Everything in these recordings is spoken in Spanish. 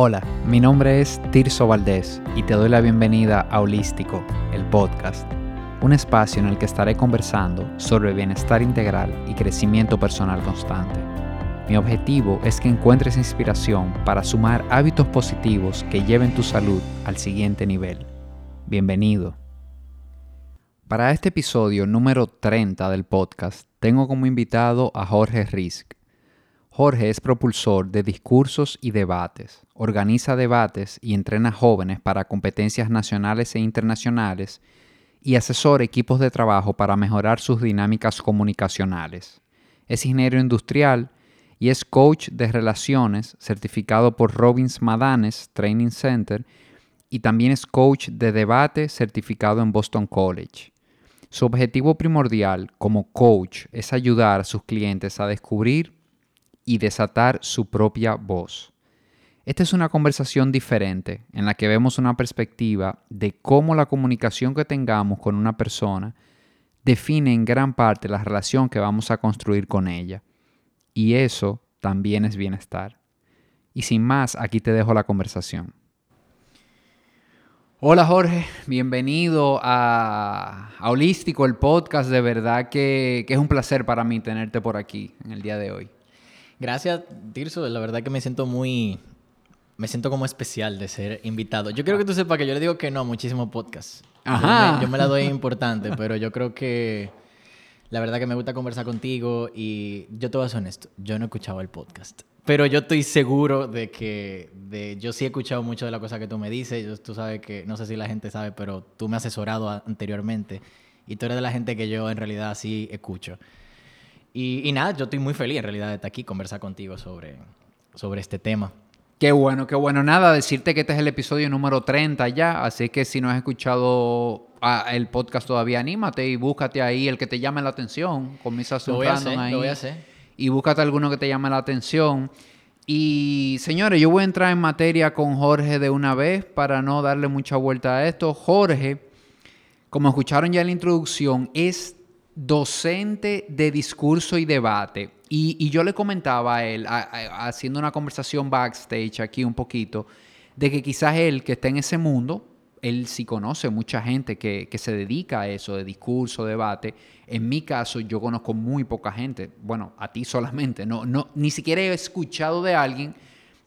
Hola, mi nombre es Tirso Valdés y te doy la bienvenida a Holístico, el podcast, un espacio en el que estaré conversando sobre bienestar integral y crecimiento personal constante. Mi objetivo es que encuentres inspiración para sumar hábitos positivos que lleven tu salud al siguiente nivel. Bienvenido. Para este episodio número 30 del podcast, tengo como invitado a Jorge Risk. Jorge es propulsor de discursos y debates, organiza debates y entrena jóvenes para competencias nacionales e internacionales y asesora equipos de trabajo para mejorar sus dinámicas comunicacionales. Es ingeniero industrial y es coach de relaciones certificado por Robbins Madanes Training Center y también es coach de debate certificado en Boston College. Su objetivo primordial como coach es ayudar a sus clientes a descubrir y desatar su propia voz. Esta es una conversación diferente en la que vemos una perspectiva de cómo la comunicación que tengamos con una persona define en gran parte la relación que vamos a construir con ella. Y eso también es bienestar. Y sin más, aquí te dejo la conversación. Hola Jorge, bienvenido a, Holístico, el podcast. De verdad que, es un placer para mí tenerte por aquí en el día de hoy. Gracias, Tirso. La verdad que me siento muy... Me siento como especial de ser invitado. Yo quiero que tú sepas que yo le digo que no a muchísimos podcasts. Ajá. Yo me, la doy importante, pero yo creo que la verdad que me gusta conversar contigo y yo te voy a ser honesto. Yo no he escuchado el podcast. Pero yo estoy seguro de que de, yo sí he escuchado mucho de la cosa que tú me dices. tú sabes que, no sé si la gente sabe, pero tú me has asesorado anteriormente. Y tú eres de la gente que yo en realidad sí escucho. Y, y nada, yo estoy muy feliz en realidad de estar aquí, conversar contigo sobre, sobre este tema. Qué bueno, qué bueno. Nada, decirte que este es el episodio número 30 ya, así que si no has escuchado ah, el podcast todavía, anímate y búscate ahí el que te llame la atención. Comienza a ahí. Lo voy a hacer y búscate alguno que te llame la atención. Y señores, yo voy a entrar en materia con Jorge de una vez para no darle mucha vuelta a esto. Jorge, como escucharon ya en la introducción, es docente de discurso y debate. Y, yo le comentaba a él, haciendo una conversación backstage aquí un poquito, de que quizás él que está en ese mundo, él sí conoce mucha gente que, se dedica a eso, de discurso, debate. En mi caso, yo conozco muy poca gente. Bueno, a ti solamente. No, no, ni siquiera he escuchado de alguien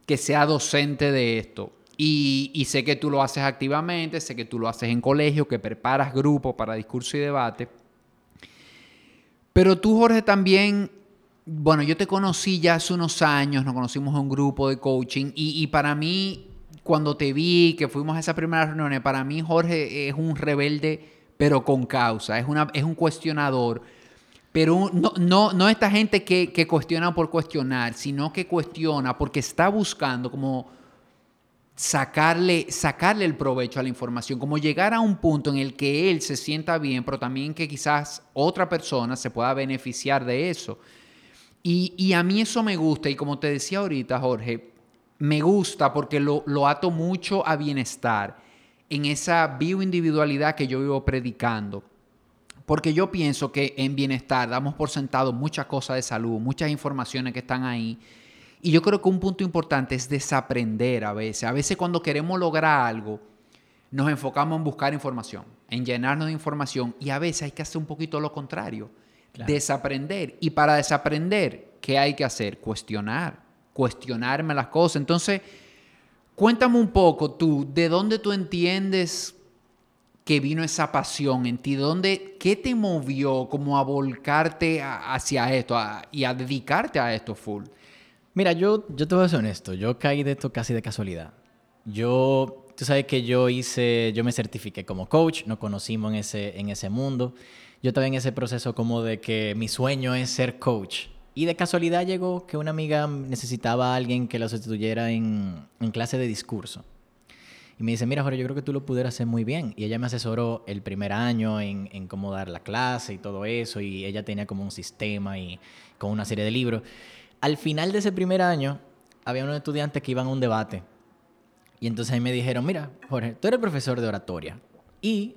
que sea docente de esto. Y, y sé que tú lo haces activamente, sé que tú lo haces en colegio, que preparas grupos para discurso y debate. Pero tú, Jorge, también bueno, yo te conocí ya hace unos años, nos conocimos en un grupo de coaching y, para mí cuando te vi, que fuimos a esa primera reunión, para mí Jorge es un rebelde, pero con causa, es un cuestionador. Pero no, no, no esta gente que, que cuestiona por cuestionar, sino que cuestiona porque está buscando como sacarle, sacarle el provecho a la información, como llegar a un punto en el que él se sienta bien, pero también que quizás otra persona se pueda beneficiar de eso. Y, y a mí eso me gusta, y como te decía ahorita, Jorge, me gusta porque lo, ato mucho a bienestar, en esa bioindividualidad que yo vivo predicando. Porque yo pienso que en bienestar damos por sentado muchas cosas de salud, muchas informaciones que están ahí. Y yo creo que un punto importante es desaprender a veces. A veces cuando queremos lograr algo, nos enfocamos en buscar información, en llenarnos de información. Y a veces hay que hacer un poquito lo contrario, desaprender. Y para desaprender, ¿qué hay que hacer? Cuestionar cuestionarme las cosas. Entonces, cuéntame un poco tú, ¿de dónde tú entiendes que vino esa pasión en ti? ¿Dónde, ¿Qué te movió como a volcarte hacia esto y a dedicarte a esto full? Mira, yo, yo te voy a ser honesto, yo caí de esto casi de casualidad. Yo, tú sabes que yo hice, yo me certifiqué como coach, nos conocimos en ese, en ese mundo. Yo estaba en ese proceso como de que mi sueño es ser coach. Y de casualidad llegó que una amiga necesitaba a alguien que la sustituyera en, en clase de discurso. Y me dice, mira, Jorge, yo creo que tú lo pudieras hacer muy bien. Y ella me asesoró el primer año en, en, cómo dar la clase y todo eso. Y ella tenía como un sistema y con una serie de libros. Al final de ese primer año, había unos estudiantes que iban a un debate. Y entonces ahí me dijeron, mira, Jorge, tú eres profesor de oratoria y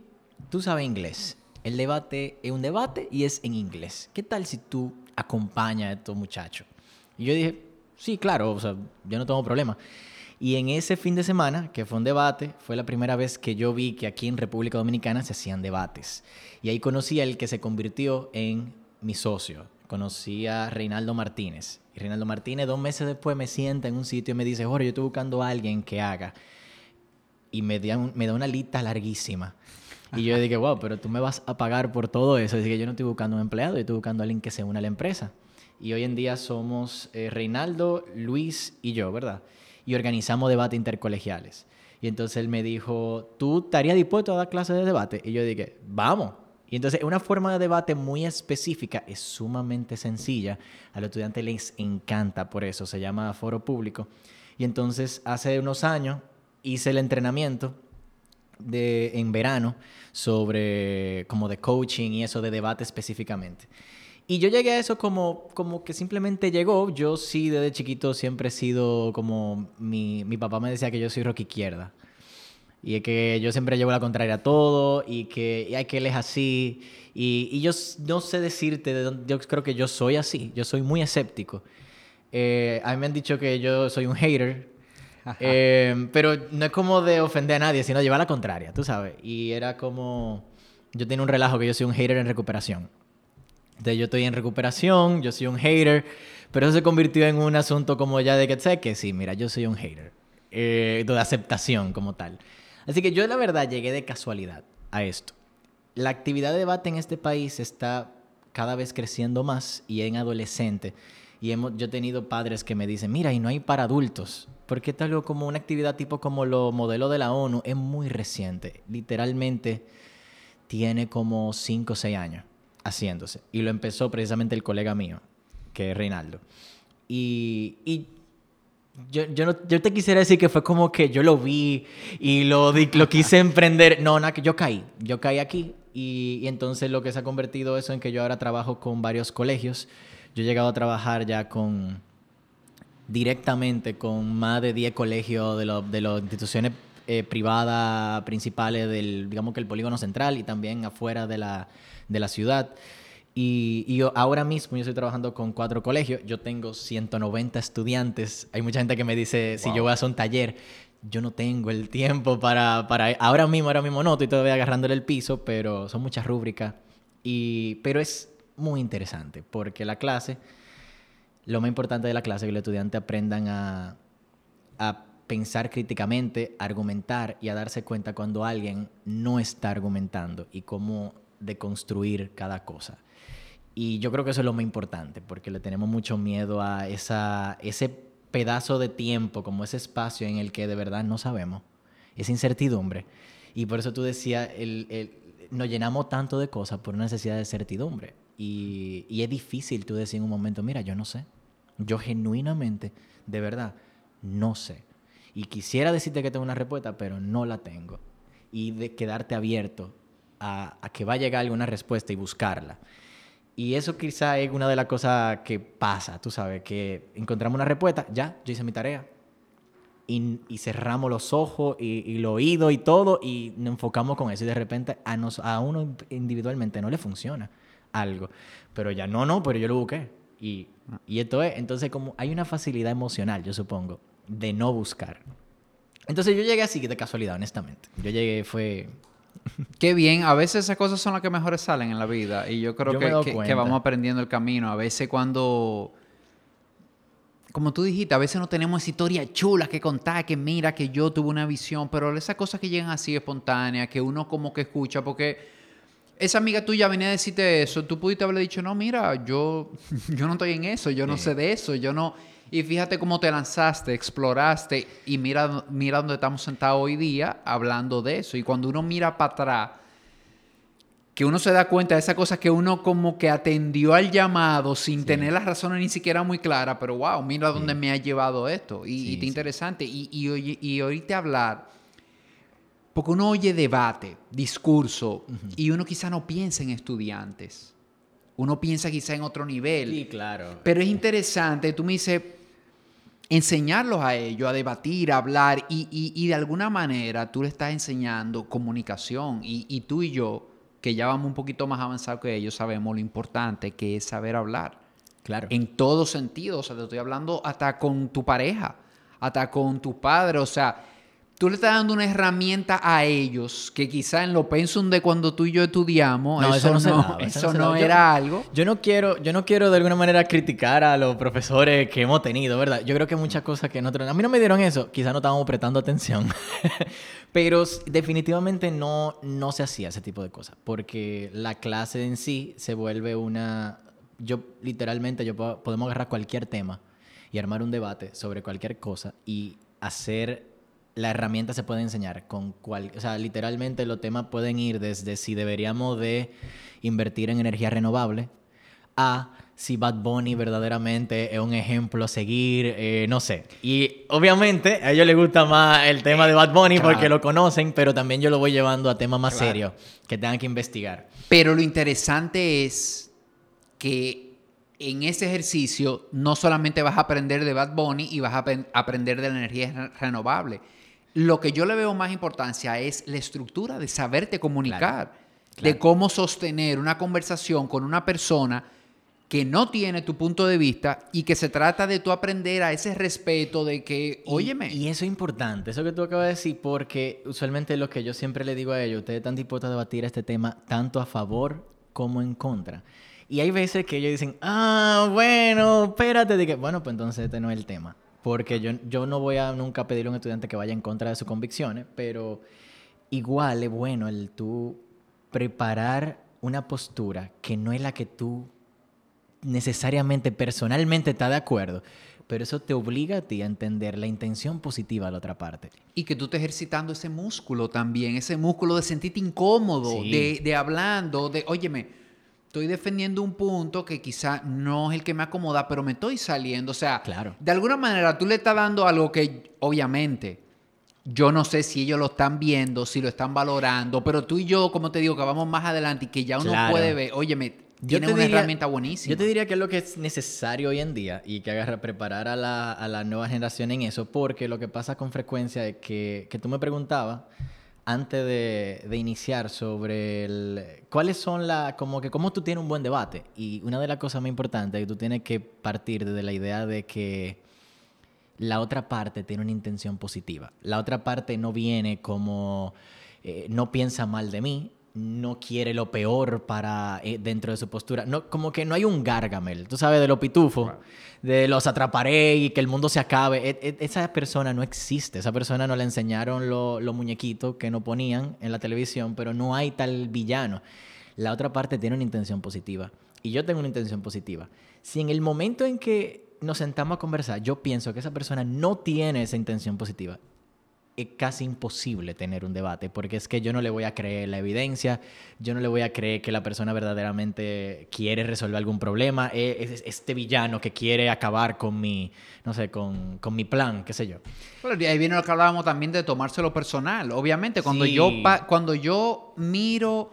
tú sabes inglés. El debate es un debate y es en inglés. ¿Qué tal si tú acompañas a estos muchachos? Y yo dije, sí, claro, o sea, yo no tengo problema. Y en ese fin de semana, que fue un debate, fue la primera vez que yo vi que aquí en República Dominicana se hacían debates. Y ahí conocí al que se convirtió en mi socio. Conocí a Reinaldo Martínez. Y Reinaldo Martínez dos meses después me sienta en un sitio y me dice, Jorge, yo estoy buscando a alguien que haga. Y me da, me da una lista larguísima. Y yo dije, wow, pero tú me vas a pagar por todo eso. Así que yo no estoy buscando un empleado, yo estoy buscando a alguien que se una a la empresa. Y hoy en día somos eh, Reinaldo, Luis y yo, ¿verdad? Y organizamos debates intercolegiales. Y entonces él me dijo, ¿tú estarías dispuesto a dar clases de debate? Y yo dije, vamos. Y entonces una forma de debate muy específica, es sumamente sencilla. A los estudiantes les encanta por eso, se llama foro público. Y entonces hace unos años hice el entrenamiento de, en verano sobre como de coaching y eso de debate específicamente. Y yo llegué a eso como, como que simplemente llegó. Yo sí, desde chiquito siempre he sido como... Mi, mi papá me decía que yo soy rock izquierda. Y es que yo siempre llevo la contraria a todo y que, y hay que él es así. Y, y, yo no sé decirte de dónde... Yo creo que yo soy así. Yo soy muy escéptico. Eh, a mí me han dicho que yo soy un hater. Eh, pero no es como de ofender a nadie, sino llevar la contraria, tú sabes. Y era como... Yo tenía un relajo que yo soy un hater en recuperación. Entonces yo estoy en recuperación, yo soy un hater, pero eso se convirtió en un asunto como ya de que sé que sí, mira, yo soy un hater, eh, de aceptación como tal. Así que yo la verdad llegué de casualidad a esto. La actividad de debate en este país está cada vez creciendo más y en adolescente. Y yo he tenido padres que me dicen, mira, y no hay para adultos. Porque tal como una actividad tipo como lo modelo de la ONU es muy reciente. Literalmente tiene como 5 o 6 años haciéndose. Y lo empezó precisamente el colega mío, que es Reinaldo. Y yo, yo, no, yo te quisiera decir que fue como que yo lo vi y lo, lo quise emprender. No, nada, que yo caí. Yo caí aquí. Y, y, entonces lo que se ha convertido eso en que yo ahora trabajo con varios colegios. Yo he llegado a trabajar ya con directamente con más de 10 colegios de, lo, de las instituciones eh, privadas principales del, digamos que el polígono central y también afuera de la, de la ciudad. Y, y, ahora mismo yo estoy trabajando con cuatro colegios. Yo tengo 190 estudiantes. Hay mucha gente que me dice, si yo voy a hacer un taller, yo no tengo el tiempo para, para... Ahora mismo, ahora mismo no, estoy todavía agarrándole el piso, pero son muchas rúbricas. Y, pero es muy interesante porque la clase, lo más importante de la clase es que los estudiantes aprendan a, a pensar críticamente, argumentar y a darse cuenta cuando alguien no está argumentando y cómo deconstruir cada cosa. Y yo creo que eso es lo más importante, porque le tenemos mucho miedo a esa, ese pedazo de tiempo, como ese espacio en el que de verdad no sabemos, esa incertidumbre. Y por eso tú decías, el, el, nos llenamos tanto de cosas por necesidad de certidumbre. Y, y es difícil tú decir en un momento, mira, yo no sé. Yo genuinamente, de verdad, no sé. Y quisiera decirte que tengo una respuesta, pero no la tengo. Y de quedarte abierto a, a, que va a llegar alguna respuesta y buscarla. Y eso quizá es una de las cosas que pasa, tú sabes, que encontramos una respuesta, ya, yo hice mi tarea. Y, y cerramos los ojos y, y el oído y todo y nos enfocamos con eso y de repente a, nos, a uno individualmente no le funciona algo. Pero ya, no, no, pero yo lo busqué. Y, y esto es, entonces como hay una facilidad emocional, yo supongo, de no buscar. Entonces yo llegué así de casualidad, honestamente. Yo llegué, fue Qué bien, a veces esas cosas son las que mejores salen en la vida y yo creo yo que, que, que, vamos aprendiendo el camino. A veces cuando, como tú dijiste, a veces no tenemos esa historia chula que contar, que mira, que yo tuve una visión, pero esas cosas que llegan así espontáneas, que uno como que escucha, porque esa amiga tuya venía a decirte eso, tú pudiste haberle dicho, no, mira, yo, yo no estoy en eso, yo no sí. sé de eso, yo no... Y fíjate cómo te lanzaste, exploraste y mira, mira dónde estamos sentados hoy día hablando de eso. Y cuando uno mira para atrás, que uno se da cuenta de esa cosa que uno como que atendió al llamado sin sí. tener las razones ni siquiera muy claras, pero wow, mira sí. dónde me ha llevado esto. Y, sí, y interesante. Y, y, y ahorita hablar, porque uno oye debate, discurso, uh -huh. y uno quizá no piensa en estudiantes. Uno piensa quizá en otro nivel. Sí, claro. Pero es interesante, tú me dices, enseñarlos a ellos, a debatir, a hablar, y, y, y, de alguna manera tú le estás enseñando comunicación, y, y, tú y yo, que ya vamos un poquito más avanzados que ellos, sabemos lo importante que es saber hablar. Claro. En todo sentido, o sea, te estoy hablando hasta con tu pareja, hasta con tus padres, o sea, tú le estás dando una herramienta a ellos que quizá en lo pensum de cuando tú y yo estudiamos, eso, no, eso no, era algo. Yo no quiero, yo no quiero de alguna manera criticar a los profesores que hemos tenido, ¿verdad? Yo creo que muchas cosas que nosotros, a mí no me dieron eso, quizá no estábamos prestando atención, pero definitivamente no, no se hacía ese tipo de cosas, porque la clase en sí se vuelve una, yo literalmente, yo podemos agarrar cualquier tema y armar un debate sobre cualquier cosa y hacer la herramienta se puede enseñar con cual, o sea, literalmente los temas pueden ir desde si deberíamos de invertir en energía renovable a si Bad Bunny verdaderamente es un ejemplo a seguir, eh, no sé. Y obviamente a ellos les gusta más el tema de Bad Bunny porque lo conocen, pero también yo lo voy llevando a temas más serios que tengan que investigar. Pero lo interesante es que en ese ejercicio no solamente vas a aprender de Bad Bunny y vas a aprender de la energía renovable, lo que yo le veo más importancia es la estructura de saberte comunicar, de cómo sostener una conversación con una persona que no tiene tu punto de vista y que se trata de tú aprender a ese respeto de que, óyeme. Y eso es importante, eso que tú acabas de decir, porque usualmente lo que yo siempre le digo a ellos, ustedes están dispuestos a debatir este tema tanto a favor como en contra. Y hay veces que ellos dicen, ah, bueno, espérate, de que, bueno, pues entonces este no es el tema porque yo, yo no voy a nunca pedirle a un estudiante que vaya en contra de sus convicciones, pero igual es bueno el tú preparar una postura que no es la que tú necesariamente personalmente estás de acuerdo, pero eso te obliga a ti a entender la intención positiva de la otra parte. Y que tú estés ejercitando ese músculo también, ese músculo de sentirte incómodo, de, de hablando, de, óyeme, estoy defendiendo un punto que quizá no es el que me acomoda, pero me estoy saliendo. O sea, claro. de alguna manera tú le estás dando algo que obviamente yo no sé si ellos lo están viendo, si lo están valorando, pero tú y yo, como te digo, que vamos más adelante y que ya uno puede ver, oye, me, tienes una herramienta buenísima. Yo te diría que es lo que es necesario hoy en día y que agarra preparar a la, a la nueva generación en eso, porque lo que pasa con frecuencia es que, que tú me preguntabas antes de, iniciar sobre el, cuáles son las, como que cómo tú tienes un buen debate. Y una de las cosas más importantes es que tú tienes que partir desde la idea de que la otra parte tiene una intención positiva. La otra parte no viene como, eh, no piensa mal de mí, no quiere lo peor para eh, dentro de su postura. No, como que no hay un gargamel, tú sabes, de lo pitufo, de los atraparé y que el mundo se acabe. E, e, esa persona no existe. Esa persona no le enseñaron los muñequitos que no ponían en la televisión, pero no hay tal villano. La otra parte tiene una intención positiva. Y yo tengo una intención positiva. Si en el momento en que nos sentamos a conversar, yo pienso que esa persona no tiene esa intención positiva, casi imposible tener un debate, porque es que yo no le voy a creer la evidencia, yo no le voy a creer que la persona verdaderamente quiere resolver algún problema, es este villano que quiere acabar con mi, no sé, con, con mi plan, qué sé yo. ahí viene lo que hablábamos también de tomárselo personal. Obviamente, cuando, yo, cuando yo miro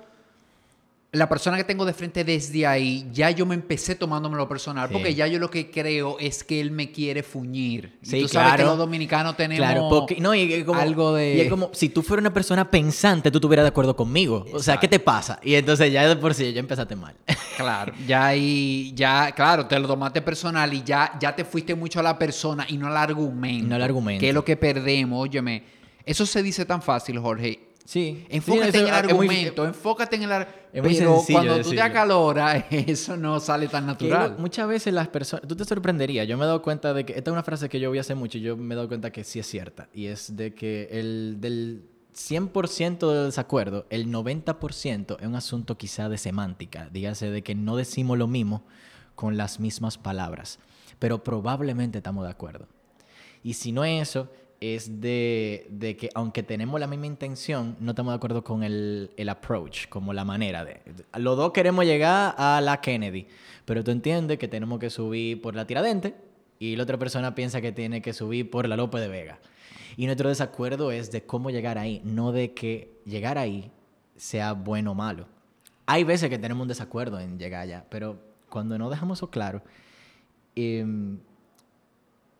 la persona que tengo de frente desde ahí, ya yo me empecé tomándome lo personal, porque ya yo lo que creo es que él me quiere fuñir. Sí, tú sabes que los dominicanos tenemos no, y como, algo de... Y es como, si tú fueras una persona pensante, tú estuvieras de acuerdo conmigo. O sea, ¿qué te pasa? Y entonces ya de por sí, ya empezaste mal. Claro, ya ahí, ya, claro, te lo tomaste personal y ya, ya te fuiste mucho a la persona y no al argumento. No al argumento. Que es lo que perdemos, óyeme. Eso se dice tan fácil, Jorge Sí. Enfócate en el argumento, enfócate en el argumento. Pero cuando tú te acaloras, eso no sale tan natural. muchas veces las personas, tú te sorprenderías, yo me he dado cuenta de que, esta es una frase que yo vi hace mucho y yo me he dado cuenta que sí es cierta, y es de que el del 100% de desacuerdo, el 90% es un asunto quizá de semántica, dígase de que no decimos lo mismo con las mismas palabras, pero probablemente estamos de acuerdo. Y si no es eso, es de, que aunque tenemos la misma intención, no estamos de acuerdo con el, approach, como la manera de... Los dos queremos llegar a la Kennedy, pero tú entiendes que tenemos que subir por la Tiradente y la otra persona piensa que tiene que subir por la Lope de Vega. Y nuestro desacuerdo es de cómo llegar ahí, no de que llegar ahí sea bueno o malo. Hay veces que tenemos un desacuerdo en llegar allá, pero cuando no dejamos eso claro, em,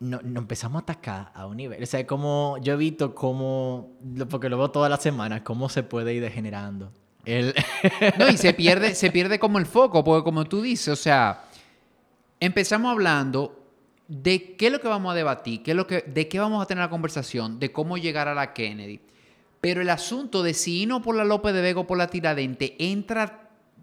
nos no empezamos a atacar a un nivel. O sea, como yo he visto cómo, porque lo veo todas las semanas, cómo se puede ir degenerando. El... no, y se pierde, se pierde como el foco, porque como tú dices, o sea, empezamos hablando de qué es lo que vamos a debatir, qué lo que, de qué vamos a tener la conversación, de cómo llegar a la Kennedy. Pero el asunto de si no por la López de Vega o por la Tiradente entra,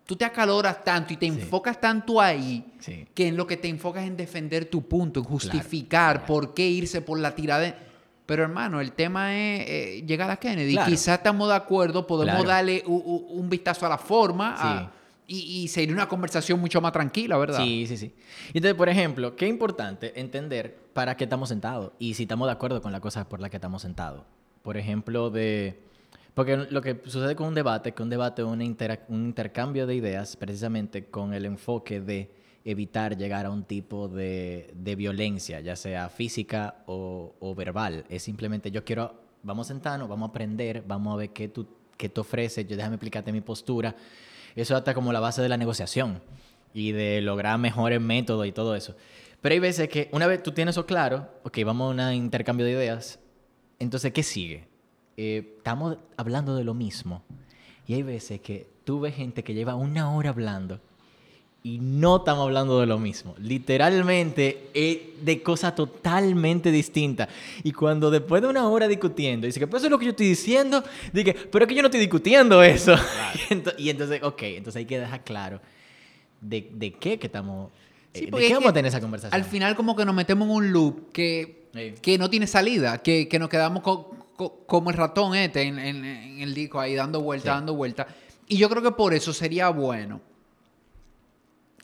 tú te acaloras tanto y te enfocas tanto ahí que en lo que te enfocas en defender tu punto, en justificar por qué irse por la Tiradente. Pero hermano, el tema es eh, llegar a la Kennedy. Quizás estamos de acuerdo, podemos darle un, vistazo a la forma y, y sería una conversación mucho más tranquila, ¿verdad? Sí, sí, sí. Entonces, por ejemplo, qué importante entender para qué estamos sentados y si estamos de acuerdo con las cosas por las que estamos sentados por ejemplo, de... Porque lo que sucede con un debate, que un debate es un, un intercambio de ideas precisamente con el enfoque de evitar llegar a un tipo de, de violencia, ya sea física o, o, verbal. Es simplemente yo quiero, vamos a sentarnos, vamos a aprender, vamos a ver qué tú, qué te ofreces, yo déjame explicarte mi postura. Eso hasta como la base de la negociación y de lograr mejores métodos y todo eso. Pero hay veces que una vez tú tienes eso claro, ok, vamos a un intercambio de ideas, entonces, ¿qué sigue? Eh, estamos hablando de lo mismo. Y hay veces que tú ves gente que lleva una hora hablando y no estamos hablando de lo mismo. Literalmente de cosas totalmente distintas. Y cuando después de una hora discutiendo, dice que pues eso es lo que yo estoy diciendo, dije, pero es que yo no estoy discutiendo eso. y entonces, ok, entonces hay que dejar claro de, de qué que estamos... Eh, ¿De qué vamos a tener esa conversación? Al final como que nos metemos en un loop que que no tiene salida, que, nos quedamos como el ratón este en, el disco ahí dando vuelta, dando vuelta. Y yo creo que por eso sería bueno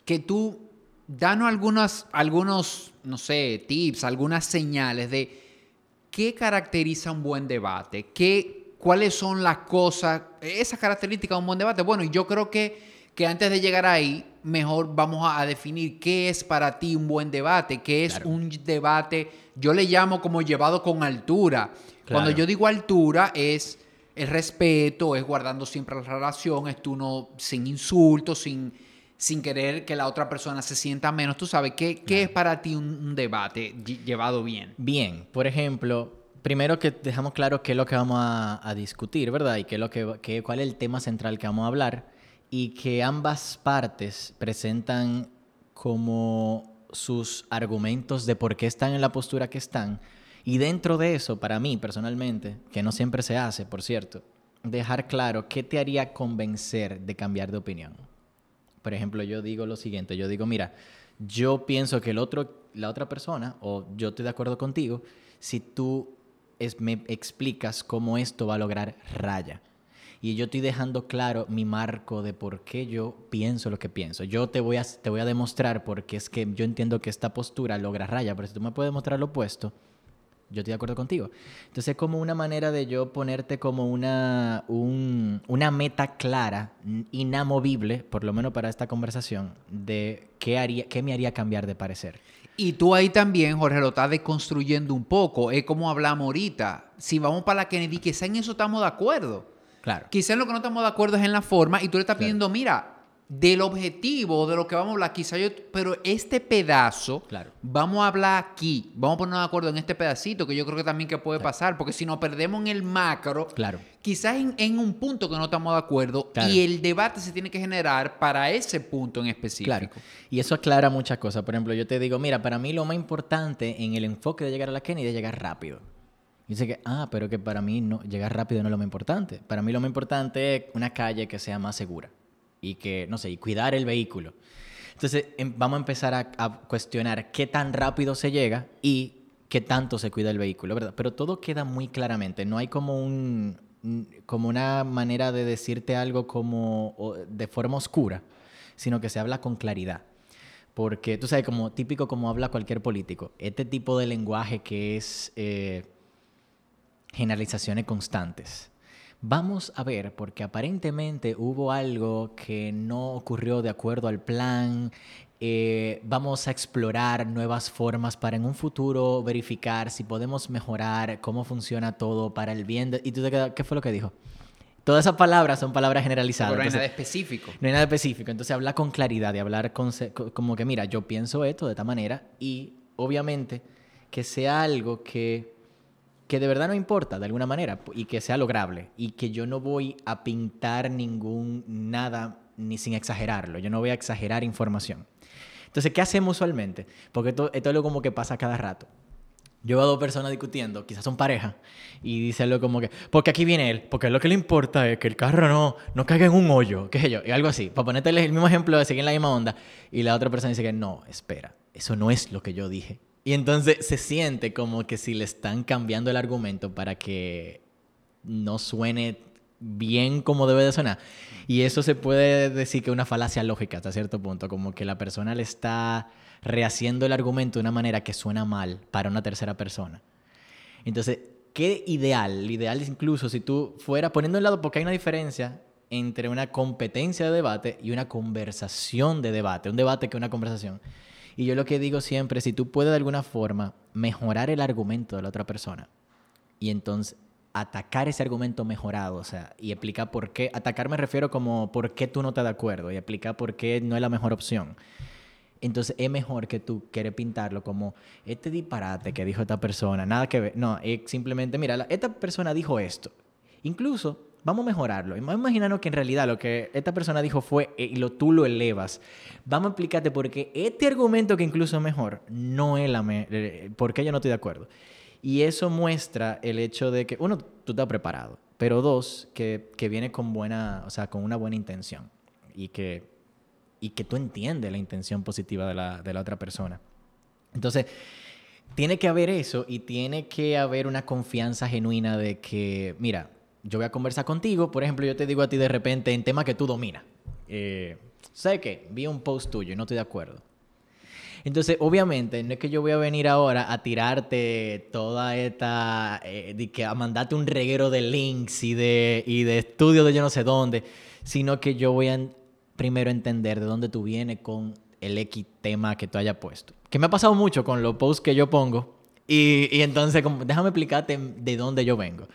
que tú danos algunas, algunos, no sé, tips, algunas señales de qué caracteriza un buen debate, qué, cuáles son las cosas, esas características de un buen debate. Bueno, y yo creo que, que antes de llegar ahí, mejor vamos a, definir qué es para ti un buen debate, qué es un debate, yo le llamo como llevado con altura. Cuando yo digo altura es el respeto, es guardando siempre la relación, es tú no sin insultos, sin, sin querer que la otra persona se sienta menos. Tú sabes, ¿qué, qué es para ti un, debate llevado bien? Bien, por ejemplo, primero que dejamos claro qué es lo que vamos a, discutir, ¿verdad? Y qué es lo que, cuál es el tema central que vamos a hablar y que ambas partes presentan como sus argumentos de por qué están en la postura que están. Y dentro de eso, para mí personalmente, que no siempre se hace, por cierto, dejar claro qué te haría convencer de cambiar de opinión. Por ejemplo, yo digo lo siguiente, yo digo, mira, yo pienso que el otro, la otra persona, o yo estoy de acuerdo contigo, si tú me explicas cómo esto va a lograr raya y yo estoy dejando claro mi marco de por qué yo pienso lo que pienso. Yo te voy a, te voy a demostrar porque es que yo entiendo que esta postura logra raya, pero si tú me puedes demostrar lo opuesto, yo estoy de acuerdo contigo. Entonces es como una manera de yo ponerte como una, una meta clara, inamovible, por lo menos para esta conversación, de qué, haría, qué me haría cambiar de parecer. Y tú ahí también, Jorge, lo estás deconstruyendo un poco. Es como hablamos ahorita. Si vamos para la Kennedy, quizá en eso estamos de acuerdo. Claro. Quizá en lo que no estamos de acuerdo es en la forma y tú le estás pidiendo, mira, del objetivo, de lo que vamos a hablar, quizá yo, pero este pedazo, claro. vamos a hablar aquí, vamos a ponernos de acuerdo en este pedacito, que yo creo que también que puede pasar, porque si nos perdemos en el macro, claro. quizás en, un punto que no estamos de acuerdo y el debate se tiene que generar para ese punto en específico. Claro. Y eso aclara muchas cosas. Por ejemplo, yo te digo, mira, para mí lo más importante en el enfoque de llegar a la Kennedy es llegar rápido. Dice que, ah, pero que para mí no, llegar rápido no es lo más importante. Para mí lo más importante es una calle que sea más segura y que, no sé, y cuidar el vehículo. Entonces, em, vamos a empezar a, cuestionar qué tan rápido se llega y qué tanto se cuida el vehículo, ¿verdad? Pero todo queda muy claramente. No hay como un como una manera de decirte algo como de forma oscura, sino que se habla con claridad. Porque tú sabes, como típico como habla cualquier político, este tipo de lenguaje que es eh, generalizaciones constantes. Vamos a ver, porque aparentemente hubo algo que no ocurrió de acuerdo al plan. Eh, vamos a explorar nuevas formas para en un futuro verificar si podemos mejorar cómo funciona todo para el bien. ¿Y tú te quedas, qué fue lo que dijo? Todas esas palabras son palabras generalizadas. Pero no hay nada específico. No hay nada específico. Entonces habla con claridad y hablar con, como que, mira, yo pienso esto de esta manera y obviamente que sea algo que que de verdad no importa de alguna manera y que sea lograble y que yo no voy a pintar ningún nada ni sin exagerarlo, yo no voy a exagerar información. Entonces, ¿qué hacemos usualmente? Porque esto, esto es lo como que pasa cada rato. Yo veo a dos personas discutiendo, quizás son pareja, y dice algo como que, porque aquí viene él, porque lo que le importa es que el carro no, no caiga en un hoyo, qué sé yo, y algo así, para ponerte el mismo ejemplo de seguir en la misma onda, y la otra persona dice que no, espera, eso no es lo que yo dije. Y entonces se siente como que si le están cambiando el argumento para que no suene bien como debe de sonar. Y eso se puede decir que es una falacia lógica hasta cierto punto, como que la persona le está rehaciendo el argumento de una manera que suena mal para una tercera persona. Entonces, ¿qué ideal? Ideal es incluso si tú fueras poniendo un lado, porque hay una diferencia entre una competencia de debate y una conversación de debate, un debate que una conversación. Y yo lo que digo siempre, si tú puedes de alguna forma mejorar el argumento de la otra persona y entonces atacar ese argumento mejorado, o sea, y explicar por qué, atacar me refiero como por qué tú no estás de acuerdo y explicar por qué no es la mejor opción. Entonces es mejor que tú quieres pintarlo como este disparate que dijo esta persona, nada que ver. No, es simplemente, mira, esta persona dijo esto. Incluso, vamos a mejorarlo. Vamos a imaginarnos que en realidad lo que esta persona dijo fue, eh, y lo, tú lo elevas. Vamos a explicarte por qué este argumento que incluso es mejor, no es la... Me eh, ¿Por qué yo no estoy de acuerdo? Y eso muestra el hecho de que, uno, tú estás preparado, pero dos, que, que viene con buena, o sea, con una buena intención. Y que y que tú entiendes la intención positiva de la, de la otra persona. Entonces, tiene que haber eso y tiene que haber una confianza genuina de que, mira, yo voy a conversar contigo, por ejemplo, yo te digo a ti de repente en tema que tú dominas. Eh, ¿Sabes qué? Vi un post tuyo y no estoy de acuerdo. Entonces, obviamente, no es que yo voy a venir ahora a tirarte toda esta, eh, de que a mandarte un reguero de links y de, y de estudios de yo no sé dónde, sino que yo voy a primero entender de dónde tú vienes con el X tema que tú hayas puesto. Que me ha pasado mucho con los posts que yo pongo. Y, y entonces, déjame explicarte de dónde yo vengo.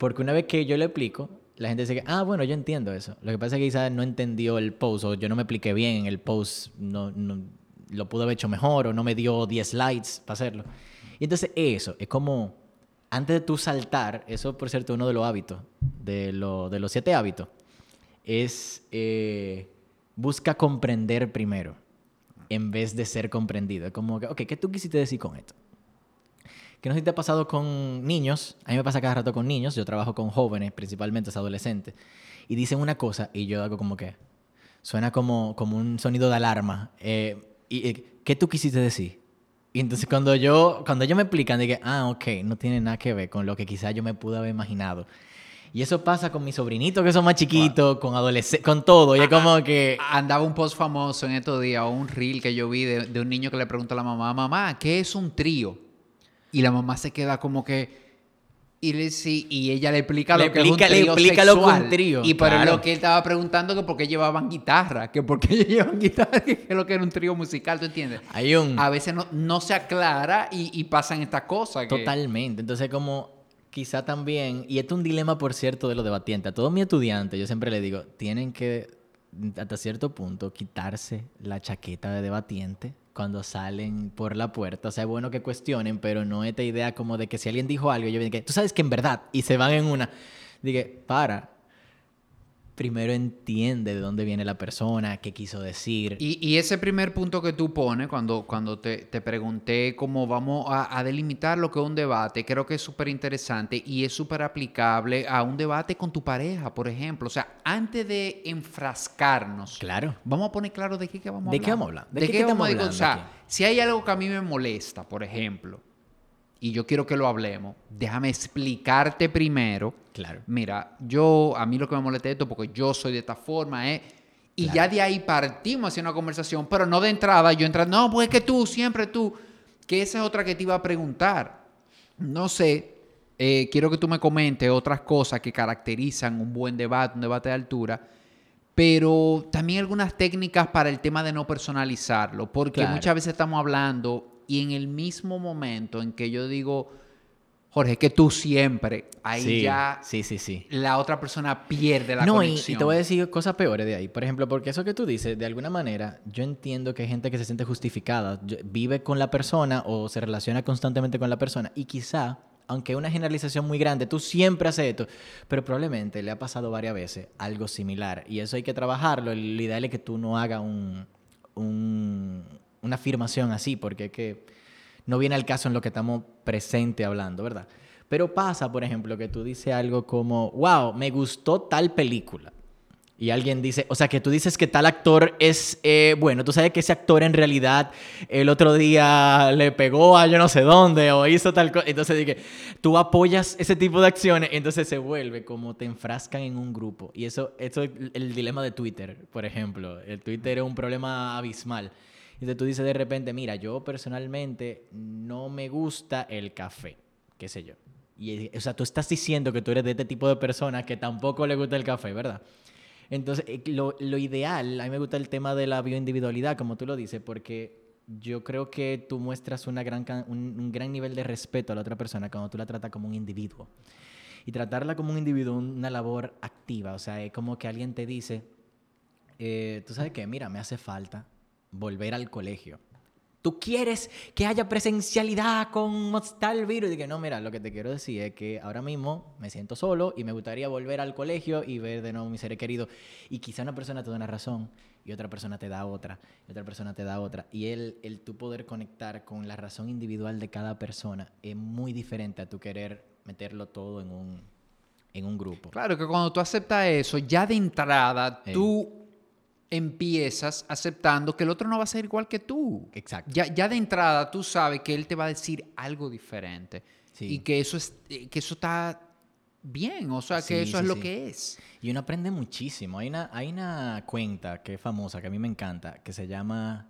Porque una vez que yo le explico, la gente dice que, ah, bueno, yo entiendo eso. Lo que pasa es que quizás no entendió el post o yo no me expliqué bien en el post, no, no, lo pude haber hecho mejor o no me dio 10 slides para hacerlo. Y entonces eso, es como, antes de tú saltar, eso por cierto uno de los hábitos, de, lo, de los siete hábitos, es eh, busca comprender primero en vez de ser comprendido. Es como ok, ¿qué tú quisiste decir con esto? Que no sé si te ha pasado con niños, a mí me pasa cada rato con niños, yo trabajo con jóvenes, principalmente adolescentes, y dicen una cosa y yo hago como que, suena como, como un sonido de alarma. Eh, y, eh, ¿Qué tú quisiste decir? Y entonces cuando yo, cuando ellos me explican, digo, ah, ok, no tiene nada que ver con lo que quizás yo me pude haber imaginado. Y eso pasa con mis sobrinitos que son más chiquitos, con adolescentes, con todo. Y es como que... Andaba un post famoso en estos días, o un reel que yo vi de, un niño que le pregunta a la mamá, mamá, ¿qué es un trío? Y la mamá se queda como que... Y, le, sí, y ella le explica lo que es un trío le explica lo que un trío. Y por lo que él estaba preguntando que por qué llevaban guitarra, que por qué llevaban guitarra, que es lo que era un trío musical, ¿tú entiendes? Hay un... A veces no, no se aclara y, y pasan estas cosas. Totalmente. Entonces como quizá también, y esto es un dilema, por cierto, de los debatientes. A todos mis estudiantes, yo siempre les digo, tienen que, hasta cierto punto, quitarse la chaqueta de debatiente cuando salen por la puerta. O sea, es bueno que cuestionen, pero no esta idea como de que si alguien dijo algo, yo que tú sabes que en verdad, y se van en una. Dije, para, primero entiende de dónde viene la persona, qué quiso decir. Y, ese primer punto que tú pones cuando, cuando te, te pregunté cómo vamos a, delimitar lo que es un debate, creo que es súper interesante y es súper aplicable a un debate con tu pareja, por ejemplo. O sea, antes de enfrascarnos, claro. vamos a poner claro de qué, vamos a hablar. ¿De qué vamos a hablar? ¿De, qué, estamos hablando? O sea, si hay algo que a mí me molesta, por ejemplo, y yo quiero que lo hablemos, déjame explicarte primero. Claro. Mira, yo, a mí lo que me molesta esto, porque yo soy de esta forma, ¿eh? Y ya de ahí partimos hacia una conversación, pero no de entrada, yo entro, no, pues es que tú, siempre tú, que esa es otra que te iba a preguntar. No sé, eh, quiero que tú me comentes otras cosas que caracterizan un buen debate, un debate de altura, pero también algunas técnicas para el tema de no personalizarlo, porque muchas veces estamos hablando y en el mismo momento en que yo digo, Jorge, que tú siempre, ahí ya sí, sí, sí. la otra persona pierde la conexión. Y, y te voy a decir cosas peores de ahí. Por ejemplo, porque eso que tú dices, de alguna manera, yo entiendo que hay gente que se siente justificada, vive con la persona o se relaciona constantemente con la persona y quizá, aunque es una generalización muy grande, tú siempre haces esto, pero probablemente le ha pasado varias veces algo similar y eso hay que trabajarlo. El ideal es que tú no hagas un, un una afirmación así, porque que no viene al caso en lo que estamos presente hablando, ¿verdad? Pero pasa, por ejemplo, que tú dices algo como, wow, me gustó tal película. Y alguien dice, o sea, que tú dices que tal actor es, eh, bueno, tú sabes que ese actor en realidad el otro día le pegó a yo no sé dónde o hizo tal cosa. Entonces dije, tú apoyas ese tipo de acciones, entonces se vuelve como te enfrascan en un grupo. Y eso, eso es el dilema de Twitter, por ejemplo. El Twitter es un problema abismal. Entonces tú dices de repente, mira, yo personalmente no me gusta el café, qué sé yo. Y, o sea, tú estás diciendo que tú eres de este tipo de persona que tampoco le gusta el café, ¿verdad? Entonces, eh, lo, lo, ideal, a mí me gusta el tema de la bioindividualidad, como tú lo dices, porque yo creo que tú muestras una gran, un, un, gran nivel de respeto a la otra persona cuando tú la tratas como un individuo. Y tratarla como un individuo, una labor activa, o sea, es como que alguien te dice, eh, tú sabes qué, mira, me hace falta volver al colegio. Tú quieres que haya presencialidad con tal virus. Y que no, mira, lo que te quiero decir es que ahora mismo me siento solo y me gustaría volver al colegio y ver de nuevo a mi ser querido. Y quizá una persona te da una razón y otra persona te da otra y otra persona te da otra. Y el, el tú poder conectar con la razón individual de cada persona es muy diferente a tu querer meterlo todo en un, en un grupo. Claro que cuando tú aceptas eso, ya de entrada, tú empiezas aceptando que el otro no va a ser igual que tú. Exacto. Ya, ya de entrada tú sabes que él te va a decir algo diferente. Sí. Y que eso, es, que eso está bien, o sea, que sí, eso sí, es lo que es. Y uno aprende muchísimo. Hay una, hay una cuenta que es famosa, que a mí me encanta, que se llama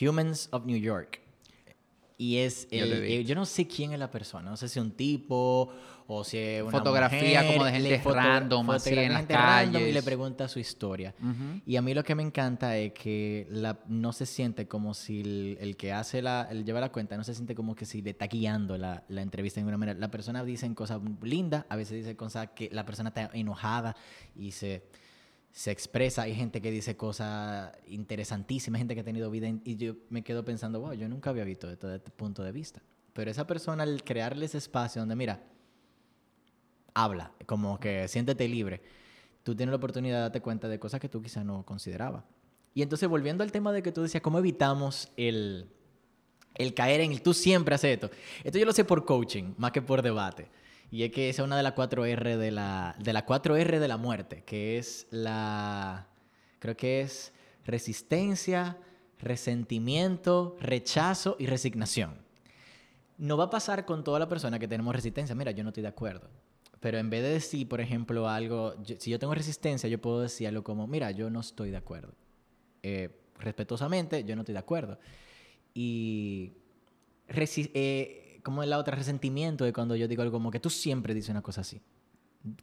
Humans of New York. Y es, el, yo, yo no sé quién es la persona, no sé si un tipo o si es una fotografía mujer, como de gente foto, random así en las calles y le pregunta su historia. Uh -huh. Y a mí lo que me encanta es que la, no se siente como si el, el, que hace la, el lleva la cuenta, no se siente como que si le está guiando la, la entrevista de alguna manera. La persona dice cosas lindas, a veces dice cosas que la persona está enojada y se se expresa, hay gente que dice cosas interesantísimas, gente que ha tenido vida, y yo me quedo pensando, wow, yo nunca había visto esto desde este punto de vista. Pero esa persona, al crearle ese espacio donde, mira, habla, como que siéntete libre, tú tienes la oportunidad de darte cuenta de cosas que tú quizás no considerabas. Y entonces, volviendo al tema de que tú decías, ¿cómo evitamos el, el caer en el tú siempre haces esto? Esto yo lo sé por coaching, más que por debate. Y es que esa es una de las 4R de la, de la 4R de la muerte, que es la, creo que es resistencia, resentimiento, rechazo y resignación. No va a pasar con toda la persona que tenemos resistencia. Mira, yo no estoy de acuerdo. Pero en vez de decir, por ejemplo, algo, si yo tengo resistencia, yo puedo decir algo como, mira, yo no estoy de acuerdo. Eh, respetuosamente, yo no estoy de acuerdo. Y eh, como la otra, resentimiento de cuando yo digo algo como que tú siempre dices una cosa así.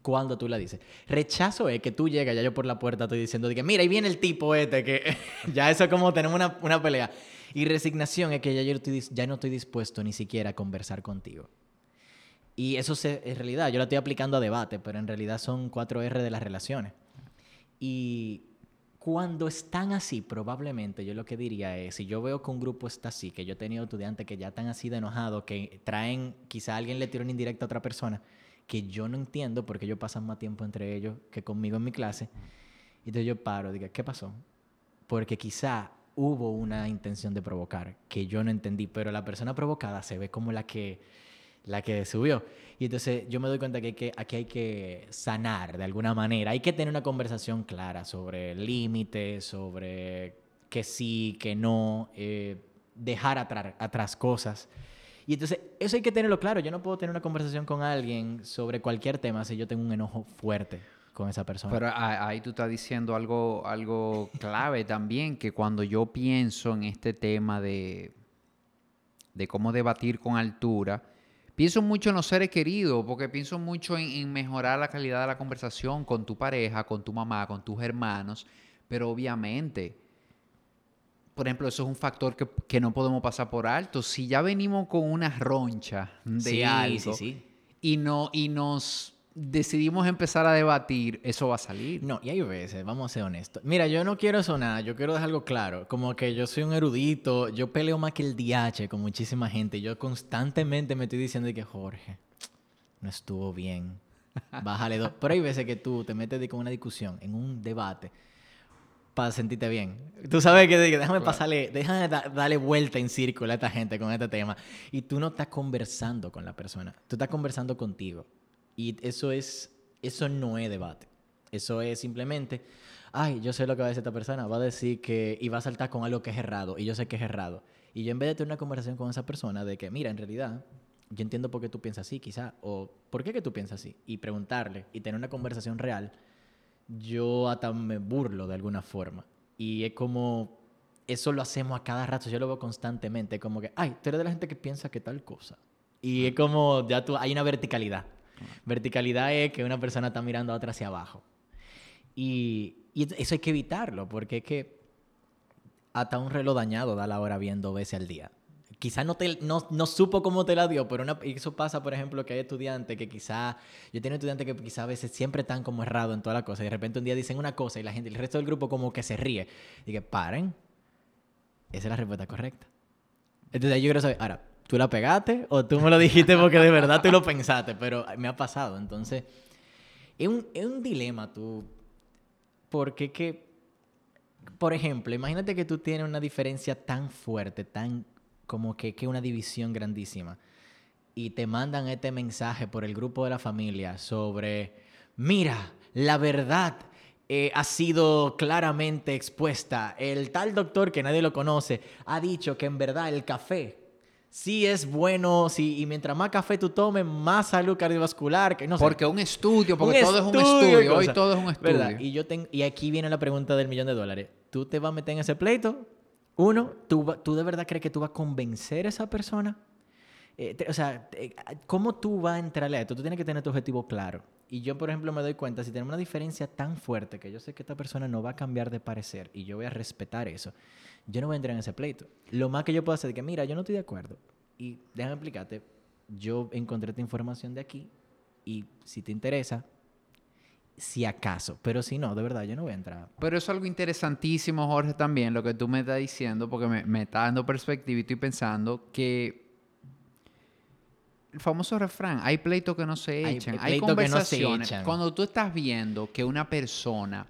Cuando tú la dices. Rechazo es que tú llegas, ya yo por la puerta estoy diciendo, de que mira, ahí viene el tipo este, que ya eso es como tenemos una, una pelea. Y resignación es que ya yo ya no estoy dispuesto ni siquiera a conversar contigo. Y eso se, en realidad, yo lo estoy aplicando a debate, pero en realidad son 4R de las relaciones. Y cuando están así, probablemente yo lo que diría es, si yo veo que un grupo está así, que yo he tenido estudiantes que ya están así de enojados, que traen, quizá alguien le tiró una indirecta a otra persona, que yo no entiendo porque ellos pasan más tiempo entre ellos que conmigo en mi clase. Y entonces yo paro, digo, ¿qué pasó? Porque quizá hubo una intención de provocar que yo no entendí, pero la persona provocada se ve como la que la que subió. Y entonces yo me doy cuenta que, que aquí hay que sanar de alguna manera. Hay que tener una conversación clara sobre límites, sobre que sí, que no, eh, dejar atrás, atrás cosas. Y entonces eso hay que tenerlo claro. Yo no puedo tener una conversación con alguien sobre cualquier tema si yo tengo un enojo fuerte con esa persona. Pero ahí tú estás diciendo algo, algo clave también, que cuando yo pienso en este tema de, de cómo debatir con altura, Pienso mucho en los seres queridos, porque pienso mucho en, en, mejorar la calidad de la conversación con tu pareja, con tu mamá, con tus hermanos, pero obviamente, por ejemplo, eso es un factor que, que no podemos pasar por alto. Si ya venimos con una roncha de sí, algo sí, sí. Y, no, y nos decidimos empezar a debatir, eso va a salir. No, y hay veces, vamos a ser honestos. Mira, yo no quiero sonar, yo quiero dejar algo claro. Como que yo soy un erudito, yo peleo más que el DH con muchísima gente. Yo constantemente me estoy diciendo que Jorge, no estuvo bien. Bájale dos. Pero hay veces que tú te metes con una discusión, en un debate, para sentirte bien. Tú sabes que, déjame pasarle, déjame darle vuelta en círculo a esta gente con este tema. Y tú no estás conversando con la persona, tú estás conversando contigo. Y eso es, eso no es debate. Eso es simplemente, ay, yo sé lo que va a decir esta persona, va a decir que, y va a saltar con algo que es errado, y yo sé que es errado. Y yo en vez de tener una conversación con esa persona de que, mira, en realidad, yo entiendo por qué tú piensas así, quizá, o por qué que tú piensas así, y preguntarle y tener una conversación real, yo hasta me burlo de alguna forma. Y es como, eso lo hacemos a cada rato, yo lo veo constantemente, como que, ay, tú eres de la gente que piensa que tal cosa. Y es como, ya tú, hay una verticalidad. Verticalidad es que una persona está mirando a otra hacia abajo. Y, y eso hay que evitarlo, porque es que hasta un reloj dañado da la hora viendo veces al día quizás no, te, no, no, supo cómo te la dio, pero una, eso pasa, por ejemplo, que hay estudiantes que quizá, yo tengo estudiantes que quizá a veces siempre están como errados en toda la cosa y de repente un día dicen una cosa y la gente, el resto del grupo como que se ríe. Y que paren, esa es la respuesta correcta. Entonces yo quiero saber, ahora, ¿tú la pegaste o tú me lo dijiste porque de verdad tú lo pensaste? Pero me ha pasado, entonces, es un, es un dilema tú, porque que, por ejemplo, imagínate que tú tienes una diferencia tan fuerte, tan como que, que una división grandísima. Y te mandan este mensaje por el grupo de la familia sobre, mira, la verdad eh, ha sido claramente expuesta. El tal doctor que nadie lo conoce ha dicho que en verdad el café sí es bueno, sí, y mientras más café tú tomes, más salud cardiovascular, que no sé. Porque un estudio, porque todo es un estudio, hoy todo es un estudio. Y, yo y aquí viene la pregunta del millón de dólares. ¿Tú te vas a meter en ese pleito? Uno, ¿tú, ¿tú de verdad crees que tú vas a convencer a esa persona? Eh, o sea, ¿cómo tú vas a entrarle a esto? Tú tienes que tener tu objetivo claro. Y yo, por ejemplo, me doy cuenta, si tenemos una diferencia tan fuerte que yo sé que esta persona no va a cambiar de parecer y yo voy a respetar eso, yo no voy a entrar en ese pleito. Lo más que yo puedo hacer es que, mira, yo no estoy de acuerdo. Y déjame explicarte, yo encontré esta información de aquí y si te interesa, si acaso. Pero si no, de verdad, yo no voy a entrar. Pero es algo interesantísimo, Jorge, también, lo que tú me estás diciendo, porque me, me está dando perspectiva y estoy pensando que el famoso refrán, hay pleitos que no se echan, hay, conversaciones. Cuando tú estás viendo que una persona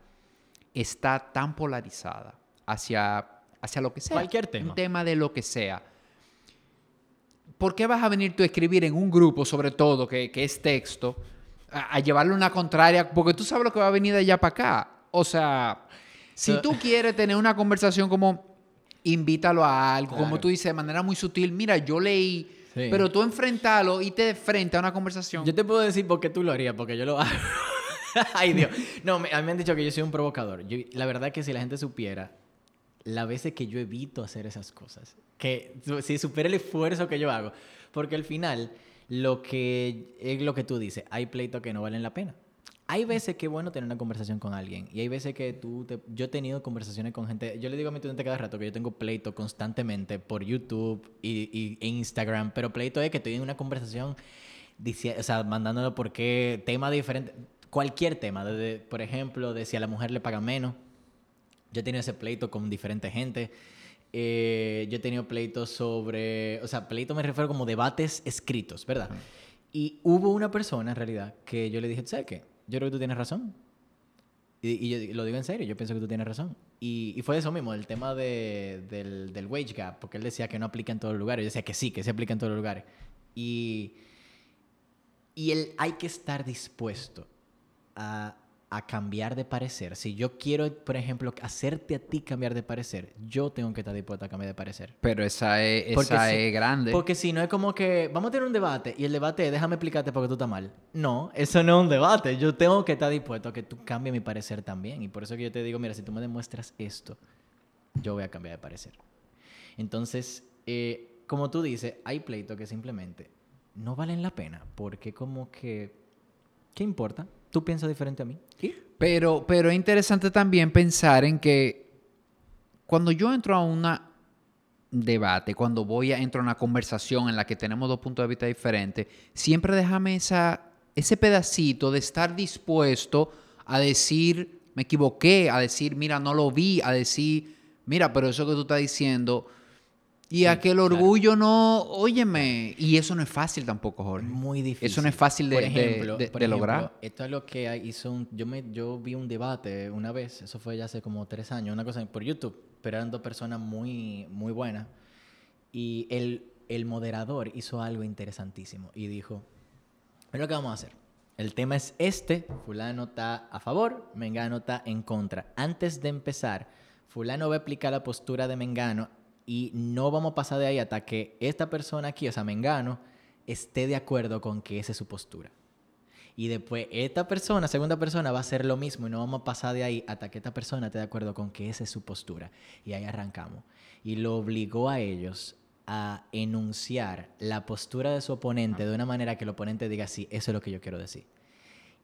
está tan polarizada hacia, hacia lo que sea, cualquier tema, un tema de lo que sea, ¿por qué vas a venir tú a escribir en un grupo, sobre todo, que, que es texto? a, llevarle una contraria, porque tú sabes lo que va a venir de allá para acá. O sea, si tú quieres tener una conversación como invítalo a algo, como tú dices, de manera muy sutil, mira, yo leí, pero tú enfrentalo y te frente a una conversación. Yo te puedo decir por qué tú lo harías, porque yo lo hago. Ay, Dios. No, a mí me han dicho que yo soy un provocador. la verdad que si la gente supiera la veces que yo evito hacer esas cosas, que si supiera el esfuerzo que yo hago, porque al final lo que es lo que tú dices, hay pleitos que no valen la pena. Hay veces que es bueno tener una conversación con alguien y hay veces que tú, yo he tenido conversaciones con gente, yo le digo a mi estudiante cada rato que yo tengo pleito constantemente por YouTube y, e Instagram, pero pleito es que estoy en una conversación, o sea, mandándolo porque tema diferente, cualquier tema, desde, por ejemplo, de si a la mujer le pagan menos, yo he tenido ese pleito con diferente gente. Eh, yo he tenido pleitos sobre, o sea, pleitos me refiero como debates escritos, ¿verdad? Y hubo una persona en realidad que yo le dije, ¿sabes qué? Yo creo que tú tienes razón. Y, yo lo digo en serio, yo pienso que tú tienes razón. Y, y fue eso mismo, el tema de, del, del, wage gap, porque él decía que no aplica en todos los lugares. Yo decía que sí, que se aplica en todos los lugares. Y, y él, hay que estar dispuesto a a cambiar de parecer, si yo quiero, por ejemplo, hacerte a ti cambiar de parecer, yo tengo que estar dispuesto a cambiar de parecer. Pero esa es, esa es grande. Porque si no es como que vamos a tener un debate y el debate es déjame explicarte por qué tú estás mal. No, eso no es un debate. Yo tengo que estar dispuesto a que tú cambies mi parecer también. Y por eso que yo te digo, mira, si tú me demuestras esto, yo voy a cambiar de parecer. Entonces, eh, como tú dices, hay pleitos que simplemente no valen la pena porque como que, ¿qué importa? Tú piensas diferente a mí. ¿Sí? Pero, pero es interesante también pensar en que cuando yo entro a un debate, cuando voy a entro a una conversación en la que tenemos dos puntos de vista diferentes, siempre déjame esa, ese pedacito de estar dispuesto a decir, me equivoqué, a decir, mira, no lo vi, a decir, mira, pero eso que tú estás diciendo Y a que el orgullo no, óyeme, y eso no es fácil tampoco, Jorge. Muy difícil. Eso no es fácil de, Por de- ejemplo, de- por de ejemplo, lograr. Esto es lo que hizo un... Yo, me, yo vi un debate una vez, eso fue ya hace como tres años, una cosa por YouTube, pero eran dos personas muy, muy buenas. Y el, el moderador hizo algo interesantísimo y dijo, mira lo que vamos a hacer. El tema es este, fulano está a favor, Mengano está en contra. Antes de empezar, fulano va a explicar la postura de Mengano y no vamos a pasar de ahí hasta que esta persona aquí, o sea, Mengano, esté de acuerdo con que esa es su postura. Y después esta persona, segunda persona, va a hacer lo mismo y no vamos a pasar de ahí hasta que esta persona esté de acuerdo con que esa es su postura. Y ahí arrancamos. Y lo obligó a ellos a enunciar la postura de su oponente de una manera que el oponente diga, sí, eso es lo que yo quiero decir.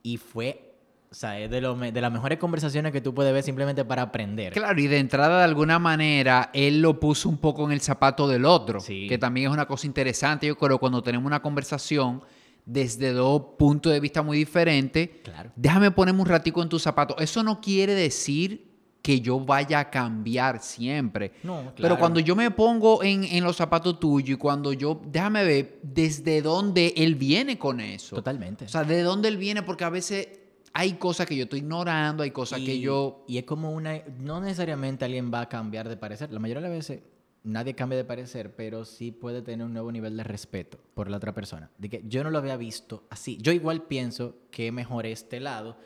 Y fue, o sea, es de, lo de las mejores conversaciones que tú puedes ver simplemente para aprender. Claro, y de entrada, de alguna manera, él lo puso un poco en el zapato del otro, Sí. que también es una cosa interesante. Yo creo cuando tenemos una conversación desde dos puntos de vista muy diferentes, Claro. déjame ponerme un ratico en tu zapato. Eso no quiere decir que yo vaya a cambiar siempre. No, Pero claro. cuando yo me pongo en, en los zapatos tuyos y cuando yo, déjame ver desde dónde él viene con eso. Totalmente. O sea, de dónde él viene, porque a veces hay cosas que yo estoy ignorando, hay cosas que yo... Y es como una... No necesariamente alguien va a cambiar de parecer. La mayoría de las veces nadie cambia de parecer, pero sí puede tener un nuevo nivel de respeto por la otra persona. De que yo no lo había visto así. Yo igual pienso que mejor este lado,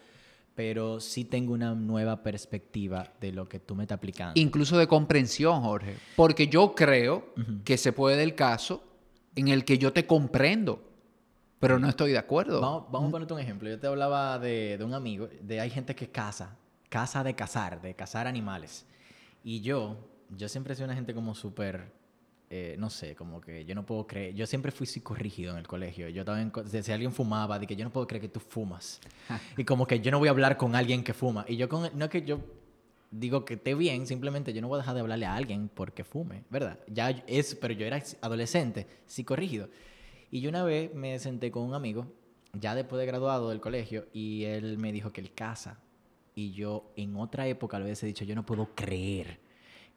pero sí tengo una nueva perspectiva de lo que tú me estás aplicando. incluso de comprensión, Jorge. Porque yo creo que se puede el caso en el que yo te comprendo, pero no estoy de acuerdo. Vamos, vamos a ponerte un ejemplo. Yo te hablaba de, de un amigo, de hay gente que caza, caza de cazar, de cazar animales. Y yo, yo siempre sido una gente como súper, eh, no sé, como que yo no puedo creer, yo siempre fui psicorrígido en el colegio. Yo también, si alguien fumaba, de que yo no puedo creer que tú fumas. y como que yo no voy a hablar con alguien que fuma. Y yo con, no es que yo digo que esté bien, simplemente yo no voy a dejar de hablarle a alguien porque fume, ¿verdad? Ya es, pero yo era adolescente, psicorrígido. Y yo una vez me senté con un amigo, ya después de graduado del colegio, y él me dijo que él caza. Y yo en otra época le hubiese dicho, yo no puedo creer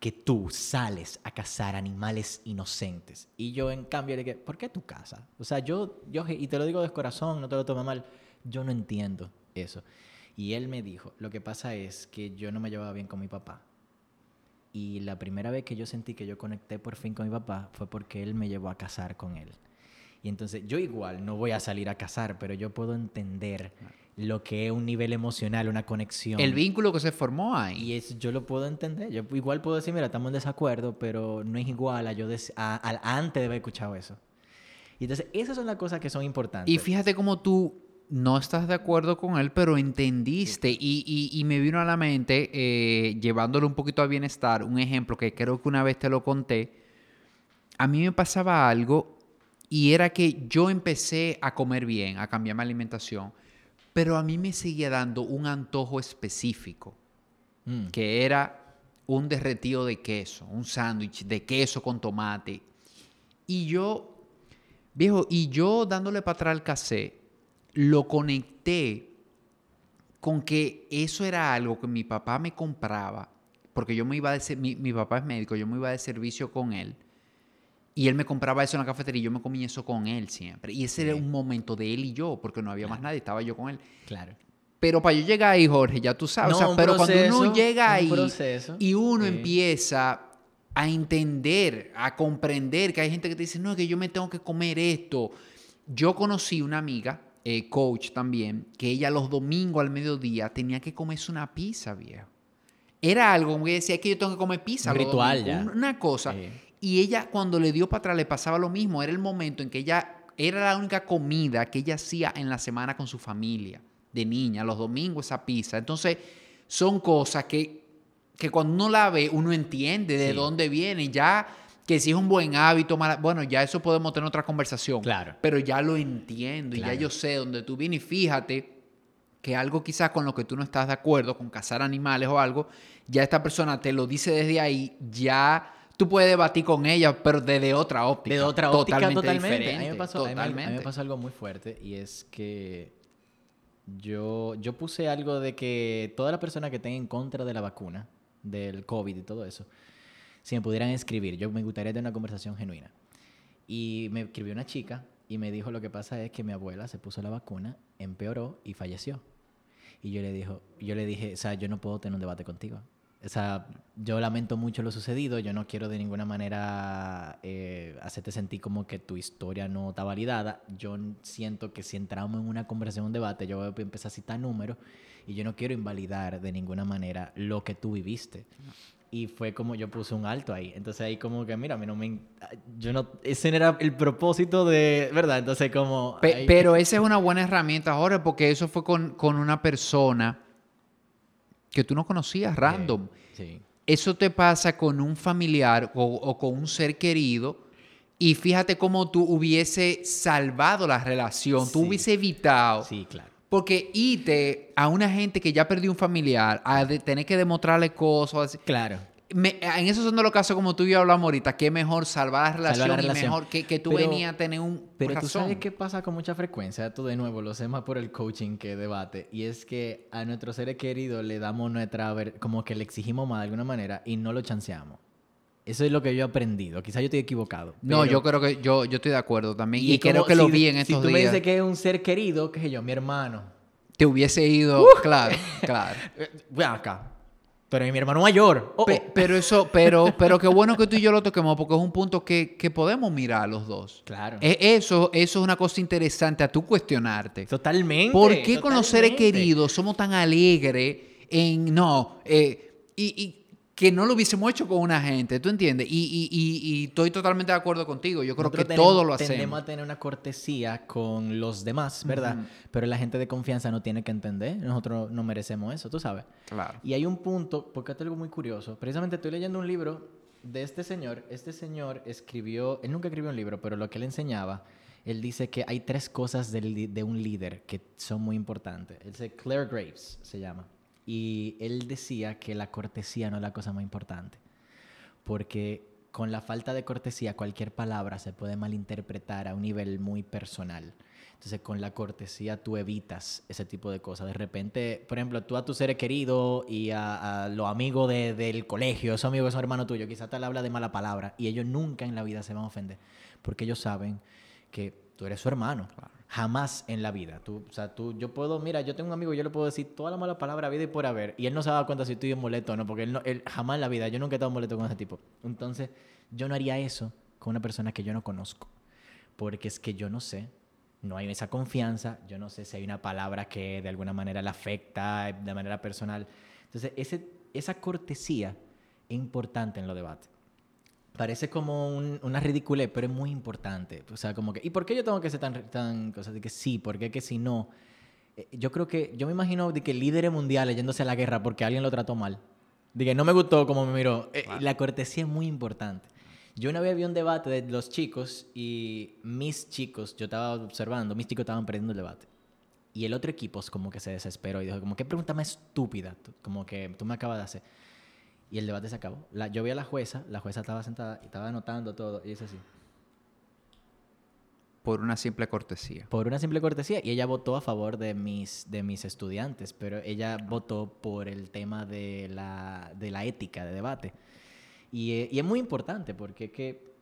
que tú sales a cazar animales inocentes. Y yo en cambio le dije, ¿por qué tú cazas? O sea, yo, yo, y te lo digo de corazón, no te lo tomes mal, yo no entiendo eso. Y él me dijo, lo que pasa es que yo no me llevaba bien con mi papá. Y la primera vez que yo sentí que yo conecté por fin con mi papá fue porque él me llevó a casar con él. Y entonces yo igual no voy a salir a casar, pero yo puedo entender lo que es un nivel emocional, una conexión. El vínculo que se formó ahí. Y es, yo lo puedo entender. Yo igual puedo decir, mira, estamos en desacuerdo, pero no es igual a yo a, a- antes de haber escuchado eso. Y entonces, esas son las cosas que son importantes. Y fíjate cómo tú no estás de acuerdo con él, pero entendiste. Y, y- y me vino a la mente, eh, llevándolo un poquito a bienestar, un ejemplo que creo que una vez te lo conté. A mí me pasaba algo y era que yo empecé a comer bien, a cambiar mi alimentación, pero a mí me seguía dando un antojo específico, Mm, que era un derretido de queso, un sándwich de queso con tomate. Y yo, viejo, y yo dándole para atrás al casé, lo conecté con que eso era algo que mi papá me compraba, porque yo me iba de mi, mi papá es médico, yo me iba de servicio con él. Y él me compraba eso en la cafetería y yo me comía eso con él siempre. Y ese era un momento de él y yo, porque no había más nadie, estaba yo con él. claro. Pero para yo llegar ahí, Jorge, ya tú sabes. No, o sea, un pero cuando uno llega ahí y uno sí. empieza a entender, a comprender que hay gente que te dice, no, es que yo me tengo que comer esto. Yo conocí una amiga, eh, coach también, que ella los domingos al mediodía tenía que comerse una pizza, viejo. Era algo como que decía, es que yo tengo que comer pizza. Un ritual domingos", ya. Una cosa. Sí. Y ella cuando le dio para atrás le pasaba lo mismo. Era el momento en que ella era la única comida que ella hacía en la semana con su familia, de niña, los domingos esa pizza. Entonces, son cosas que, que cuando uno la ve, uno entiende de Sí. dónde viene. Ya que si es un buen hábito, mala- bueno, ya eso podemos tener otra conversación. Claro. Pero ya lo entiendo y ya yo sé dónde tú vienes. Y fíjate que algo quizás con lo que tú no estás de acuerdo, con cazar animales o algo, ya esta persona te lo dice desde ahí, ya tú puedes debatir con ella, pero desde otra óptica. De otra óptica totalmente. A mí diferente, me pasó, a mí a mí me totalmente. pasó algo muy fuerte y es que yo, yo puse algo de que toda la persona que tenga en contra de la vacuna, del COVID y todo eso, si me pudieran escribir, yo me gustaría tener una conversación genuina. Y me escribió una chica y me dijo, lo que pasa es que mi abuela se puso la vacuna, empeoró y falleció. Y yo le, dijo, yo le dije, o sea, yo no puedo tener un debate contigo. O sea, yo lamento mucho lo sucedido, yo no quiero de ninguna manera eh, hacerte sentir como que tu historia no está validada. Yo siento que si entramos en una conversación, un debate, yo voy a empezar a citar números y yo no quiero invalidar de ninguna manera lo que tú viviste. Y fue como yo puse un alto ahí. Entonces ahí como que, mira, a mí no me... Yo no... Ese era el propósito de... ¿Verdad? Entonces como... Pero esa es una buena herramienta, Jorge, porque eso fue con, con una persona que tú no conocías, random. Sí. Eso te pasa con un familiar o, con un ser querido y fíjate cómo tú hubiese salvado la relación, tú hubiese evitado. Sí, claro. Porque irte a una gente que ya perdió un familiar, a tener que demostrarle cosas. Claro. En esos son los casos como tú y yo hablamos ahorita, que mejor salvar la relación, y mejor que, que tú venías a tener un Pero tú sabes qué pasa con mucha frecuencia, tú de nuevo lo sé más por el coaching que debate, y es que a nuestros seres queridos le damos nuestra, como que le exigimos más de alguna manera y no lo chanceamos. Eso es lo que yo he aprendido. Quizás yo estoy equivocado. No, yo creo que yo, yo estoy de acuerdo también. Y, creo que lo vi en estos días. Si tú me dices que es un ser querido, qué sé yo, mi hermano. Te hubiese ido, claro, claro. Voy acá. Pero mi hermano mayor. Oh, oh. Pero eso, pero, pero qué bueno que tú y yo lo toquemos porque es un punto que, que podemos mirar los dos. Claro. E, eso, eso es una cosa interesante a tú cuestionarte. Totalmente. ¿Por qué con los seres queridos somos tan alegres en no? Eh, y que no lo hubiésemos hecho con una gente, ¿tú entiendes? Y, y, y, estoy totalmente de acuerdo contigo. Yo creo que todo lo hacemos. Tenemos a tener una cortesía con los demás, ¿verdad? Pero la gente de confianza no tiene que entender. Nosotros no merecemos eso, tú sabes. Claro. Y hay un punto, porque es algo muy curioso. Precisamente estoy leyendo un libro de este señor. Este señor escribió, él nunca escribió un libro, pero lo que él enseñaba, él dice que hay tres cosas de, de un líder que son muy importantes. Él dice Claire Graves, se llama. Y él decía que la cortesía no es la cosa más importante, porque con la falta de cortesía cualquier palabra se puede malinterpretar a un nivel muy personal. Entonces, con la cortesía tú evitas ese tipo de cosas. De repente, por ejemplo, tú a tu ser querido y a, los amigos del colegio, esos amigos, esos hermanos tuyos, quizás te le habla de mala palabra y ellos nunca en la vida se van a ofender porque ellos saben que tú eres su hermano. Jamás en la vida. Tú, o sea, tú, yo puedo, mira, yo tengo un amigo, yo le puedo decir toda la mala palabra vida y por haber, y él no se da cuenta si estoy molesto o no, porque él, él jamás en la vida, yo nunca he estado molesto con ese tipo. Entonces, yo no haría eso con una persona que yo no conozco, porque es que yo no sé, no hay esa confianza, yo no sé si hay una palabra que de alguna manera le afecta de manera personal. Entonces, ese, esa cortesía es importante en los debates parece como una ridiculez, pero es muy importante. O sea, como que, ¿y por qué yo tengo que ser tan, tan cosa de que sí? ¿Por qué que si no? Eh, yo creo que, yo me imagino de que líderes mundiales yéndose a la guerra porque alguien lo trató mal. De que no me gustó como me miró. Eh, la cortesía es muy importante. Yo una vez vi un debate de los chicos y mis chicos, yo estaba observando, mis chicos estaban perdiendo el debate. Y el otro equipo como que se desesperó y dijo, como, ¿qué pregunta más estúpida? Como que tú me acabas de hacer. Y el debate se acabó. La, yo vi a la jueza, la jueza estaba sentada y estaba anotando todo, y dice así. Por una simple cortesía. Por una simple cortesía. Y ella votó a favor de mis, de mis estudiantes, pero ella votó por el tema de la, de la ética de debate. Y, y es muy importante porque, que,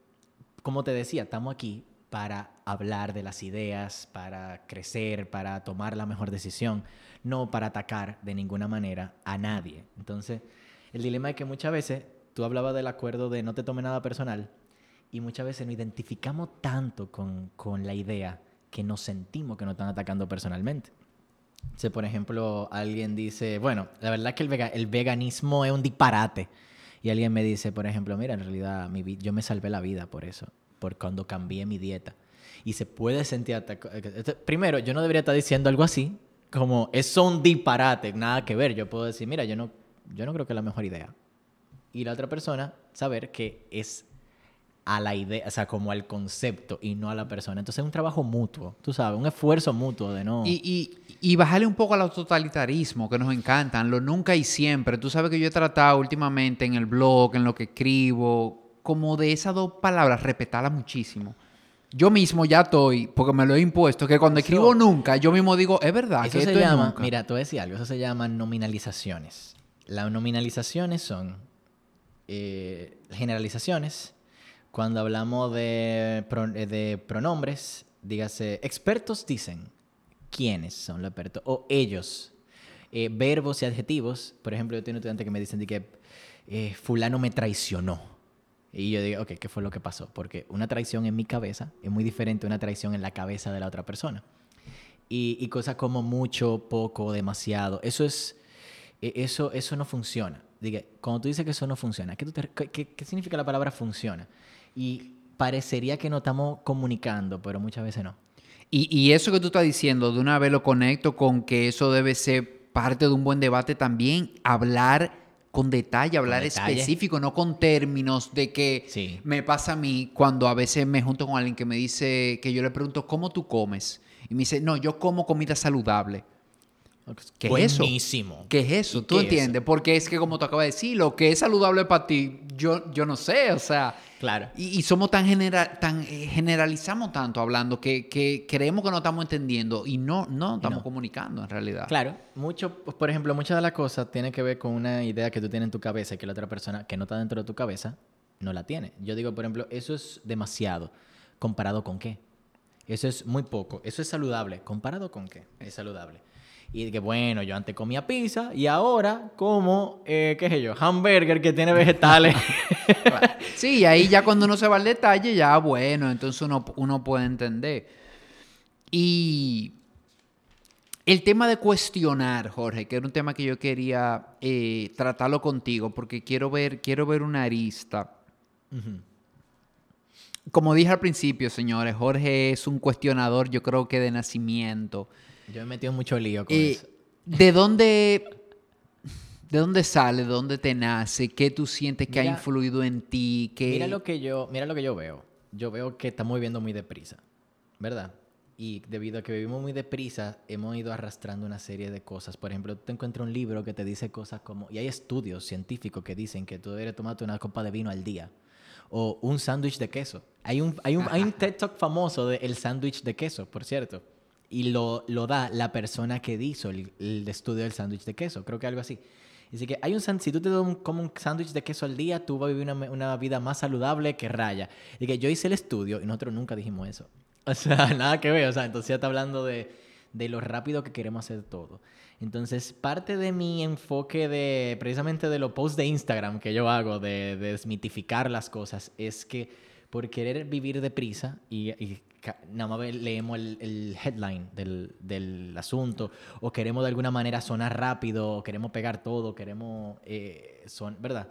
como te decía, estamos aquí para hablar de las ideas, para crecer, para tomar la mejor decisión, no para atacar de ninguna manera a nadie. Entonces, el dilema es que muchas veces, tú hablabas del acuerdo de no te tome nada personal, y muchas veces nos identificamos tanto con, con la idea que nos sentimos que nos están atacando personalmente. Si, por ejemplo, alguien dice, bueno, la verdad es que el, veganismo es un disparate. Y alguien me dice, por ejemplo, mira, en realidad yo me salvé la vida por eso, por cuando cambié mi dieta. Y se puede sentir atacado. Primero, yo no debería estar diciendo algo así, como es un disparate, nada que ver. Yo puedo decir, mira, yo no yo no creo que es la mejor idea. Y la otra persona, saber que es a la idea, o sea, como al concepto y no a la persona. Entonces es un trabajo mutuo, tú sabes, un esfuerzo mutuo de no... Y, y, y bajarle un poco al totalitarismo que nos encantan, lo nunca y siempre. Tú sabes que yo he tratado últimamente en el blog, en lo que escribo, como de esas dos palabras, respetarlas muchísimo. Yo mismo ya estoy, porque me lo he impuesto, que cuando escribo nunca, yo mismo digo, es verdad. Eso se llama, mira, tú decía algo, eso se llama nominalizaciones. Las nominalizaciones son eh, generalizaciones. Cuando hablamos de, pro- eh, de pronombres, dígase, expertos dicen quiénes son los expertos o ellos. Eh, verbos y adjetivos, por ejemplo, yo tengo un estudiante que me dicen de que eh, fulano me traicionó. Y yo digo, ok, ¿qué fue lo que pasó? Porque una traición en mi cabeza es muy diferente a una traición en la cabeza de la otra persona. Y, y cosas como mucho, poco, demasiado. Eso es, eso, eso no funciona. Diga, cuando tú dices que eso no funciona, ¿qué, tú te- qué- qué- significa la palabra funciona? Y parecería que no estamos comunicando, pero muchas veces no. Y, y eso que tú estás diciendo, de una vez lo conecto con que eso debe ser parte de un buen debate también, hablar con detalle, hablar detalle. específico, no con términos de que Sí. me pasa a mí cuando a veces me junto con alguien que me dice, que yo le pregunto, ¿cómo tú comes? Y me dice, no, yo como comida saludable. ¿Qué es eso? ¿Qué es eso? ¿Y ¿Tú qué es entiendes? Porque es que como tú acabas de decir, lo que es saludable para ti, yo, yo no sé, o sea... Claro. Y, y somos tan, genera, tan eh, generalizamos tanto hablando que, que creemos que no estamos entendiendo y no, no estamos no. comunicando en realidad. Claro, mucho, por ejemplo, muchas de las cosas tienen que ver con una idea que tú tienes en tu cabeza y que la otra persona que no está dentro de tu cabeza no la tiene. Yo digo, por ejemplo, eso es demasiado. ¿Comparado con qué? Eso es muy poco. Eso es saludable. ¿Comparado con qué? Es saludable. Y que bueno, yo antes comía pizza y ahora como, eh, qué sé yo, hamburger que tiene vegetales. Sí, y ahí ya cuando uno se va al detalle, ya bueno, entonces uno, uno puede entender. Y el tema de cuestionar, Jorge, que era un tema que yo quería eh, tratarlo contigo, porque quiero ver, quiero ver una arista. Como dije al principio, señores, Jorge es un cuestionador, yo creo que de nacimiento. Yo me he metido mucho lío con Eh, eso. ¿De dónde, de dónde sale, de dónde te nace? ¿Qué tú sientes que ha Mira- influido en ti? ¿Qué... Mira lo que yo, mira lo que yo veo. Yo veo que estamos viviendo muy deprisa, ¿verdad? Y debido a que vivimos muy deprisa, hemos ido arrastrando una serie de cosas. Por ejemplo, tú te encuentras un libro que te dice cosas como, y hay estudios científicos que dicen que tú deberías tomarte una copa de vino al día o un sándwich de queso. Hay un, hay un, hay un TED Talk famoso de el sándwich de queso, por cierto. Y lo, lo da la persona que hizo el, el estudio del sándwich de queso. Creo que algo así. Así que hay un si tú te como un sándwich de queso al día, tú vas a vivir una, una vida más saludable que raya. Y que yo hice el estudio y nosotros nunca dijimos eso. O sea, nada que ver. O sea, entonces ya está hablando de, de lo rápido que queremos hacer todo. Entonces, parte de mi enfoque de precisamente de los posts de Instagram que yo hago, de, de desmitificar las cosas, es que por querer vivir deprisa y, y nada más leemos el, el headline del, del asunto, o queremos de alguna manera sonar rápido, o queremos pegar todo, queremos eh, son, ¿verdad?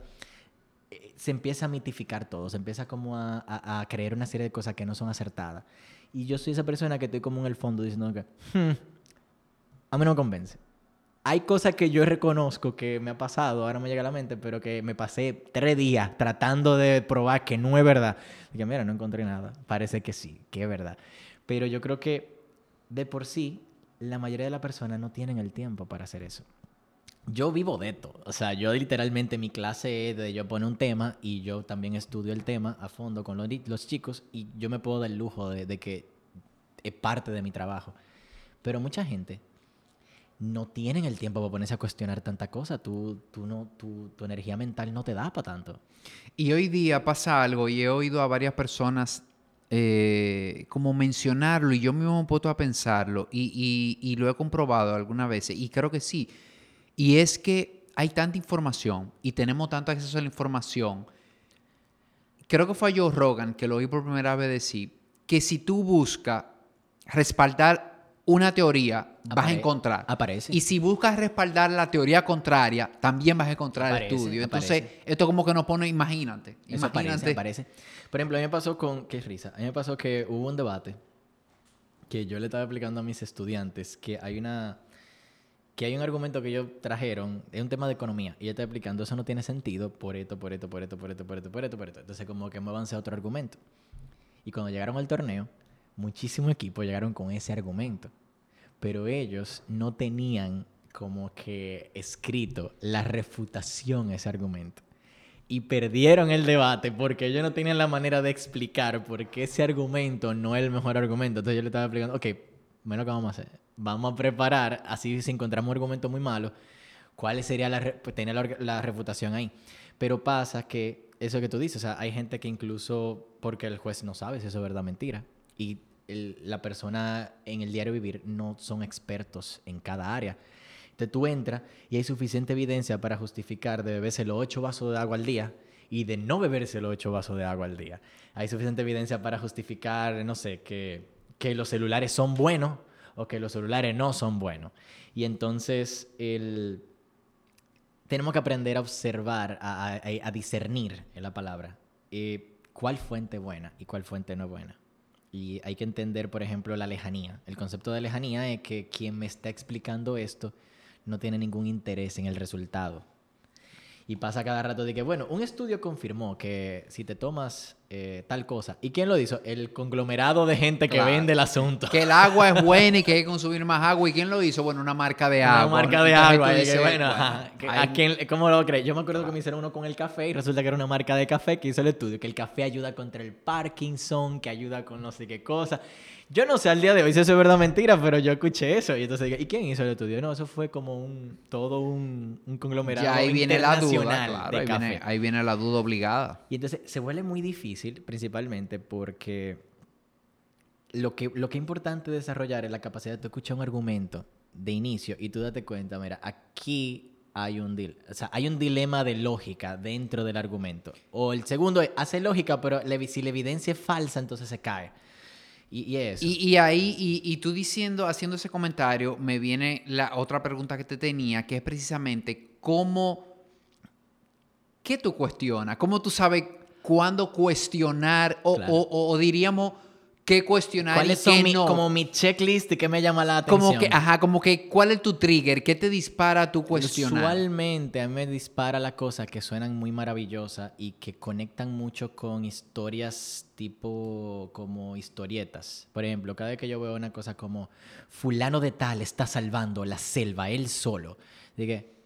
Eh, Se empieza a mitificar todo, se empieza como a, a- a creer una serie de cosas que no son acertadas. Y yo soy esa persona que estoy como en el fondo diciendo que, "Hmm, a mí no me convence. Hay cosas que yo reconozco que me ha pasado, ahora me llega a la mente, pero que me pasé tres días tratando de probar que no es verdad. Que mira, no encontré nada. Parece que sí, que es verdad. Pero yo creo que de por sí, la mayoría de las personas no tienen el tiempo para hacer eso. Yo vivo de esto. O sea, yo literalmente mi clase es de yo poner un tema y yo también estudio el tema a fondo con los, los chicos y yo me puedo dar el lujo de, de que es parte de mi trabajo. Pero mucha gente no tienen el tiempo para ponerse a cuestionar tanta cosa. Tú, tú no, tu, tu energía mental no te da para tanto. Y hoy día pasa algo y he oído a varias personas eh, como mencionarlo y yo mismo me he puesto a pensarlo y, lo he comprobado algunas veces y creo que sí. Y es que hay tanta información y tenemos tanto acceso a la información. Creo que fue a Rogan que lo oí por primera vez decir que si tú buscas respaldar una teoría, vas a Apare- encontrar. aparece. Y si buscas respaldar la teoría contraria, también vas a encontrar Aparece, el estudio. Entonces, aparece. esto como que nos pone, imagínate. Imagínate. aparece. Por ejemplo, a mí me pasó con... Qué risa. A mí me pasó que hubo un debate que yo le estaba explicando a mis estudiantes que hay una... Que hay un argumento que ellos trajeron, es un tema de economía, y yo estaba explicando, eso no tiene sentido por esto, por esto, por esto, por esto, por esto, por esto, por esto. Entonces como que me avancé a otro argumento. Y cuando llegaron al torneo, muchísimos equipos llegaron con ese argumento. Pero ellos no tenían como que escrito la refutación a ese argumento. Y perdieron el debate porque ellos no tenían la manera de explicar por qué ese argumento no es el mejor argumento. Entonces yo le estaba explicando, ok, bueno, ¿qué vamos a hacer? Vamos a preparar, así si encontramos un argumento muy malo, ¿Cuál sería la, pues, tener la, reputación ahí? Pero pasa que eso que tú dices, o sea, hay gente que incluso porque el juez no sabe si eso es verdad o mentira y la persona en el diario vivir no son expertos en cada área. Entonces tú entras y hay suficiente evidencia para justificar de beberse los ocho vasos de agua al día y de no beberse los ocho vasos de agua al día. Hay suficiente evidencia para justificar, no sé, que, que los celulares son buenos o que los celulares no son buenos. Y entonces el, tenemos que aprender a observar, a, a, discernir en la palabra, eh, cuál fuente buena y cuál fuente no buena. Hay que entender, por ejemplo, la lejanía. El concepto de lejanía es que quien me está explicando esto no tiene ningún interés en el resultado. Y pasa cada rato de que, bueno, un estudio confirmó que si te tomas eh, tal cosa. ¿Y quién lo hizo? El conglomerado de gente que vende el asunto. Que el agua es buena y que hay que consumir más agua. ¿Y quién lo hizo? Bueno, una marca de agua. Una marca de agua. bueno, ¿a quién, ¿Cómo lo crees? Yo me acuerdo que me hicieron uno con el café y resulta que era una marca de café que hizo el estudio. Que el café ayuda contra el Parkinson, que ayuda con no sé qué cosa. Yo no sé al día de hoy si eso es verdad o mentira, pero yo escuché eso. Y entonces ¿y quién hizo el estudio? No, eso fue como un todo un, un conglomerado ya ahí viene la duda, de ahí. Viene, ahí viene la duda obligada. Y entonces se vuelve muy difícil, principalmente porque lo que, lo que es importante desarrollar es la capacidad de escuchar un argumento de inicio y tú date cuenta, mira, aquí hay un, o sea, hay un dilema de lógica dentro del argumento. O el segundo es, hace lógica, pero si la evidencia es falsa, entonces se cae. Y, y, ahí, y, tú diciendo, haciendo ese comentario, me viene la otra pregunta que te tenía, que es precisamente cómo, ¿qué tú cuestionas? ¿Cómo tú sabes cuándo cuestionar o, o diríamos qué cuestionar ¿Cuáles son mi, como mi checklist de qué me llama la atención? Como que, ajá, como que, ¿cuál es tu trigger? ¿Qué te dispara tu cuestionar? Usualmente a mí me dispara las cosas que suenan muy maravillosas y que conectan mucho con historias tipo como historietas. Por ejemplo, cada vez que yo veo una cosa como fulano de tal está salvando la selva él solo, dije, no,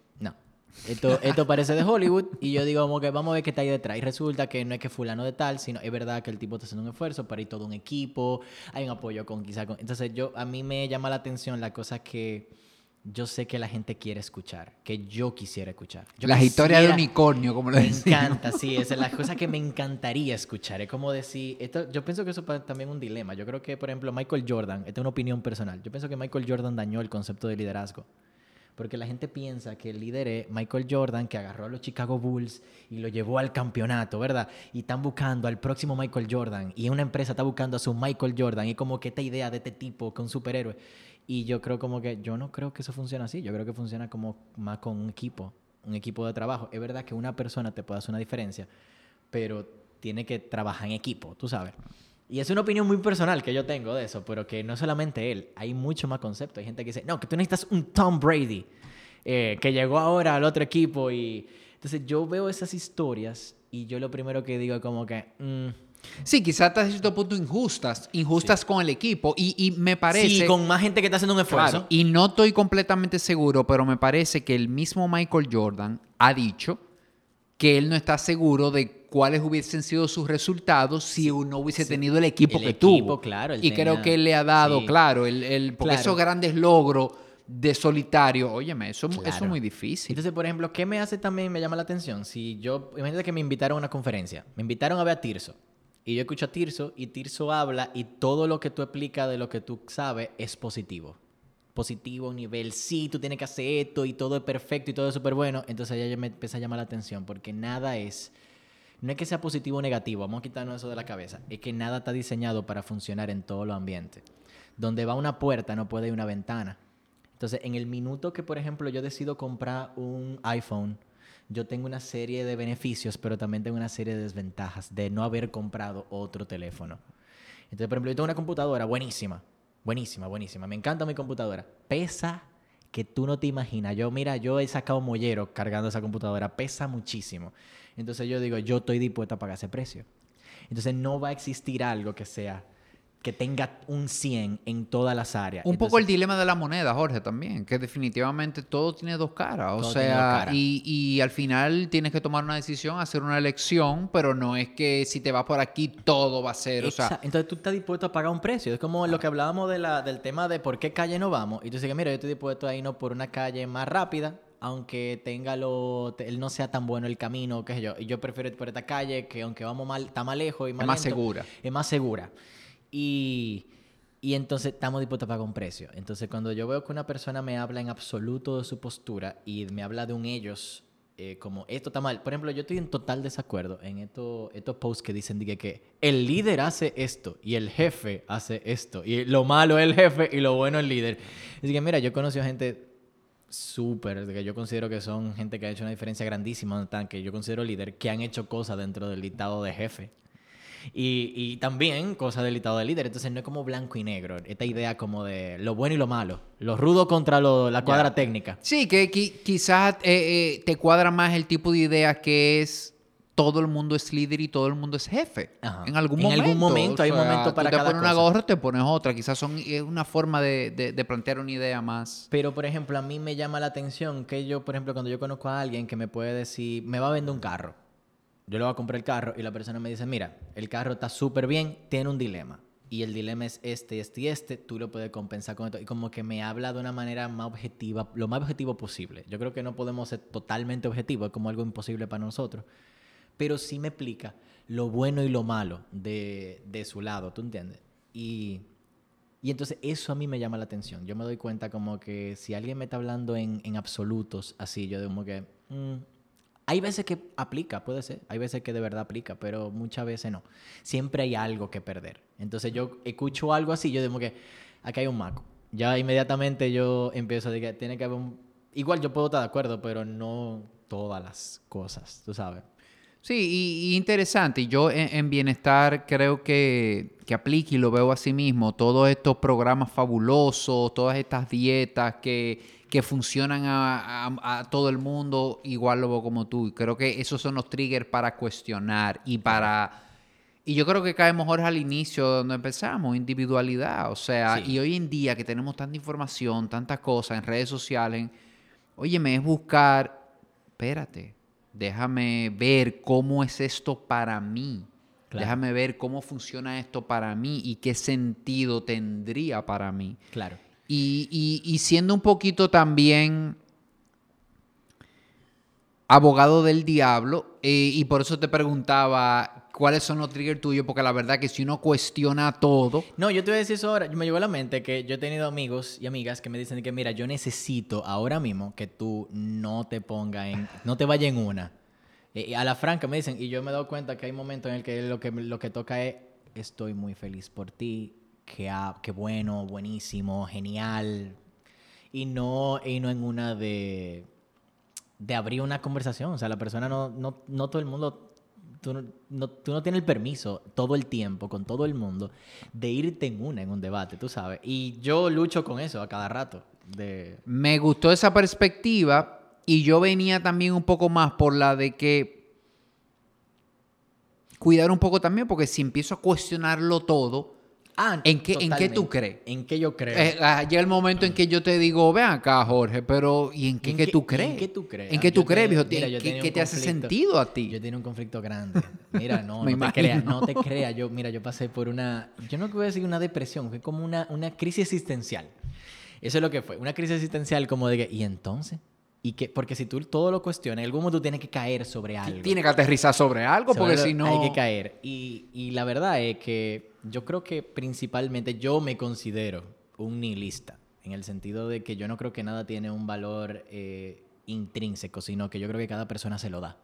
esto, esto parece de Hollywood y yo digo como que vamos a ver qué está ahí detrás. Y resulta que no es que fulano de tal, sino es verdad que el tipo está haciendo un esfuerzo para ir todo un equipo, hay un apoyo con quizá con... Entonces yo, a mí me llama la atención la cosa que yo sé que la gente quiere escuchar, que yo quisiera escuchar. Las historias de unicornio, como lo Me encanta, sí, esa es la cosa que me encantaría escuchar. Es como decir, esto, yo pienso que eso es también un dilema. Yo creo que, por ejemplo, Michael Jordan, esta es una opinión personal, yo pienso que Michael Jordan dañó el concepto de liderazgo. Porque la gente piensa que el líder es Michael Jordan, que agarró a los Chicago Bulls y lo llevó al campeonato, ¿verdad? Y están buscando al próximo Michael Jordan. Y una empresa está buscando a su Michael Jordan. Y como que esta idea de este tipo, que un superhéroe. Y yo creo como que, yo no creo que eso funcione así. Yo creo que funciona como más con un equipo, un equipo de trabajo. Es verdad que una persona te puede hacer una diferencia, pero tiene que trabajar en equipo, tú sabes. Y es una opinión muy personal que yo tengo de eso, pero que no solamente él, hay mucho más concepto. Hay gente que dice, no, que tú necesitas un Tom Brady, eh, que llegó ahora al otro equipo. y Entonces yo veo esas historias y yo lo primero que digo es como que... Mm, sí, quizás hasta cierto punto injustas, injustas con el equipo. Y, y, me parece... Sí, con más gente que está haciendo un esfuerzo. y no estoy completamente seguro, pero me parece que el mismo Michael Jordan ha dicho que él no está seguro de cuáles hubiesen sido sus resultados si uno hubiese tenido el equipo que tuvo. Claro, y creo que él le ha dado, claro, el, el porque esos grandes logros de solitario, óyeme, eso, eso es muy difícil. Entonces, por ejemplo, ¿qué me hace también, me llama la atención? Si yo, imagínate que me invitaron a una conferencia, me invitaron a ver a Tirso, y yo escucho a Tirso, y Tirso habla, y todo lo que tú explicas de lo que tú sabes es positivo. Positivo, nivel, sí, tú tienes que hacer esto, y todo es perfecto, y todo es súper bueno. Entonces ya me empieza a llamar la atención, porque nada es no es que sea positivo o negativo, vamos a quitarnos eso de la cabeza, es que nada está diseñado para funcionar en todos los ambientes. Donde va una puerta no puede ir una ventana. Entonces, en el minuto que, por ejemplo, yo decido comprar un iPhone, yo tengo una serie de beneficios, pero también tengo una serie de desventajas de no haber comprado otro teléfono. Entonces, por ejemplo, yo tengo una computadora buenísima, buenísima, buenísima. Me encanta mi computadora. Pesa que tú no te imaginas. Yo, mira, yo he sacado mollero cargando esa computadora. Pesa muchísimo. Entonces yo digo, yo estoy dispuesto a pagar ese precio. Entonces no va a existir algo que sea que tenga un 100 en todas las áreas. Un poco el dilema de la moneda, Jorge, también, que definitivamente todo tiene dos caras. O sea, Y, y, al final tienes que tomar una decisión, hacer una elección, pero no es que si te vas por aquí todo va a ser. O sea, Entonces tú estás dispuesto a pagar un precio. Es como lo que hablábamos de la, del tema de por qué calle no vamos. Y tú dices, mira, yo estoy dispuesto a irnos por una calle más rápida aunque tenga lo, él no sea tan bueno el camino, qué sé yo. Y yo prefiero ir por esta calle que aunque vamos mal, está más lejos y más Es más lento, segura. Es más segura. Y, y entonces estamos dispuestos a pagar un precio. Entonces cuando yo veo que una persona me habla en absoluto de su postura y me habla de un ellos, eh, como esto está mal. Por ejemplo, yo estoy en total desacuerdo en estos, estos posts que dicen que, el líder hace esto y el jefe hace esto. Y lo malo es el jefe y lo bueno es el líder. Así que mira, yo he conocido gente súper, que yo considero que son gente que ha hecho una diferencia grandísima, que yo considero líder, que han hecho cosas dentro del dictado de jefe. Y, y también cosas del dictado de líder. Entonces no es como blanco y negro. Esta idea como de lo bueno y lo malo. Lo rudo contra lo- la cuadra técnica. Sí, que qui- quizás eh, eh, te cuadra más el tipo de idea que es todo el mundo es líder y todo el mundo es jefe. Ajá. En algún En momento. algún momento, hay sea, momento para tú te cada pones una cosa. gorra, te pones otra. Quizás son, es una forma de, de- de plantear una idea más. Pero, por ejemplo, a mí me llama la atención que yo, por ejemplo, cuando yo conozco a alguien que me puede decir, me va a vender un carro. Yo le voy a comprar el carro y la persona me dice, mira, el carro está súper bien, tiene un dilema. Y el dilema es este, este y este, tú lo puedes compensar con esto. Y como que me habla de una manera más objetiva, lo más objetivo posible. Yo creo que no podemos ser totalmente objetivos, es como algo imposible para nosotros. Pero sí me explica lo bueno y lo malo de, de su lado, ¿tú entiendes? Y y entonces eso a mí me llama la atención. Yo me doy cuenta como que si alguien me está hablando en, en absolutos, así, yo como que... mm, hay veces que aplica, puede ser. Hay veces que de verdad aplica, pero muchas veces no. Siempre hay algo que perder. Entonces yo escucho algo así, yo digo que aquí hay un maco. Ya inmediatamente yo empiezo a decir que tiene que haber un... Igual yo puedo estar de acuerdo, pero no todas las cosas, tú sabes. Sí, y, y interesante. Yo en, en bienestar creo que, que aplica y lo veo así mismo. Todos estos programas fabulosos, todas estas dietas que, que funcionan a, a- a todo el mundo, igual como tú. Creo que esos son los triggers para cuestionar y para... Y yo creo que caemos mejor al inicio donde empezamos, individualidad. O sea, Sí. y hoy en día que tenemos tanta información, tantas cosas en redes sociales, óyeme, es buscar, espérate, déjame ver cómo es esto para mí. Claro. Déjame ver cómo funciona esto para mí y qué sentido tendría para mí. Claro. Y, y- y siendo un poquito también abogado del diablo, eh, y por eso te preguntaba cuáles son los triggers tuyos, porque la verdad que si uno cuestiona todo, No, yo te voy a decir eso ahora. Me llegó a la mente que yo he tenido amigos y amigas que me dicen que, mira, yo necesito ahora mismo que tú no te pongas en, no te vayas en una. Eh, a la franca me dicen, y yo me he dado cuenta que hay momentos en el que lo que, lo que toca es, estoy muy feliz por ti, que, ha- que bueno, buenísimo, genial. Y no, y no en una de, de abrir una conversación. O sea, la persona no, no, no todo el mundo, tú no, no- tú no tienes el permiso todo el tiempo con todo el mundo de irte en una, en un debate, tú sabes. Y yo lucho con eso a cada rato. De, me gustó esa perspectiva y yo venía también un poco más por la de que cuidar un poco también, porque si empiezo a cuestionarlo todo, ah, ¿En qué- en qué tú crees? ¿En qué yo creo? eh, ah, llega el momento en que yo te digo, ven acá, Jorge, pero ¿y en qué, ¿En que qué- tú en crees? qué tú crees? ¿En qué tú crees, viejo? ¿Qué- ¿Qué, te hace sentido a ti? Yo tenía un conflicto grande. Mira, no, no te creas, no te creas. Yo, mira, yo pasé por una, yo no voy a decir una depresión, fue como una, una crisis existencial. Eso es lo que fue, una crisis existencial como de que, ¿y entonces? ¿Y qué? Porque si tú todo lo cuestionas, en algún momento tú tienes que caer sobre algo. Tiene que aterrizar sobre algo, porque Sobre si algo no... Hay que caer. Y, y la verdad es que yo creo que principalmente yo me considero un nihilista, en el sentido de que yo no creo que nada tiene un valor eh, intrínseco, sino que yo creo que cada persona se lo da.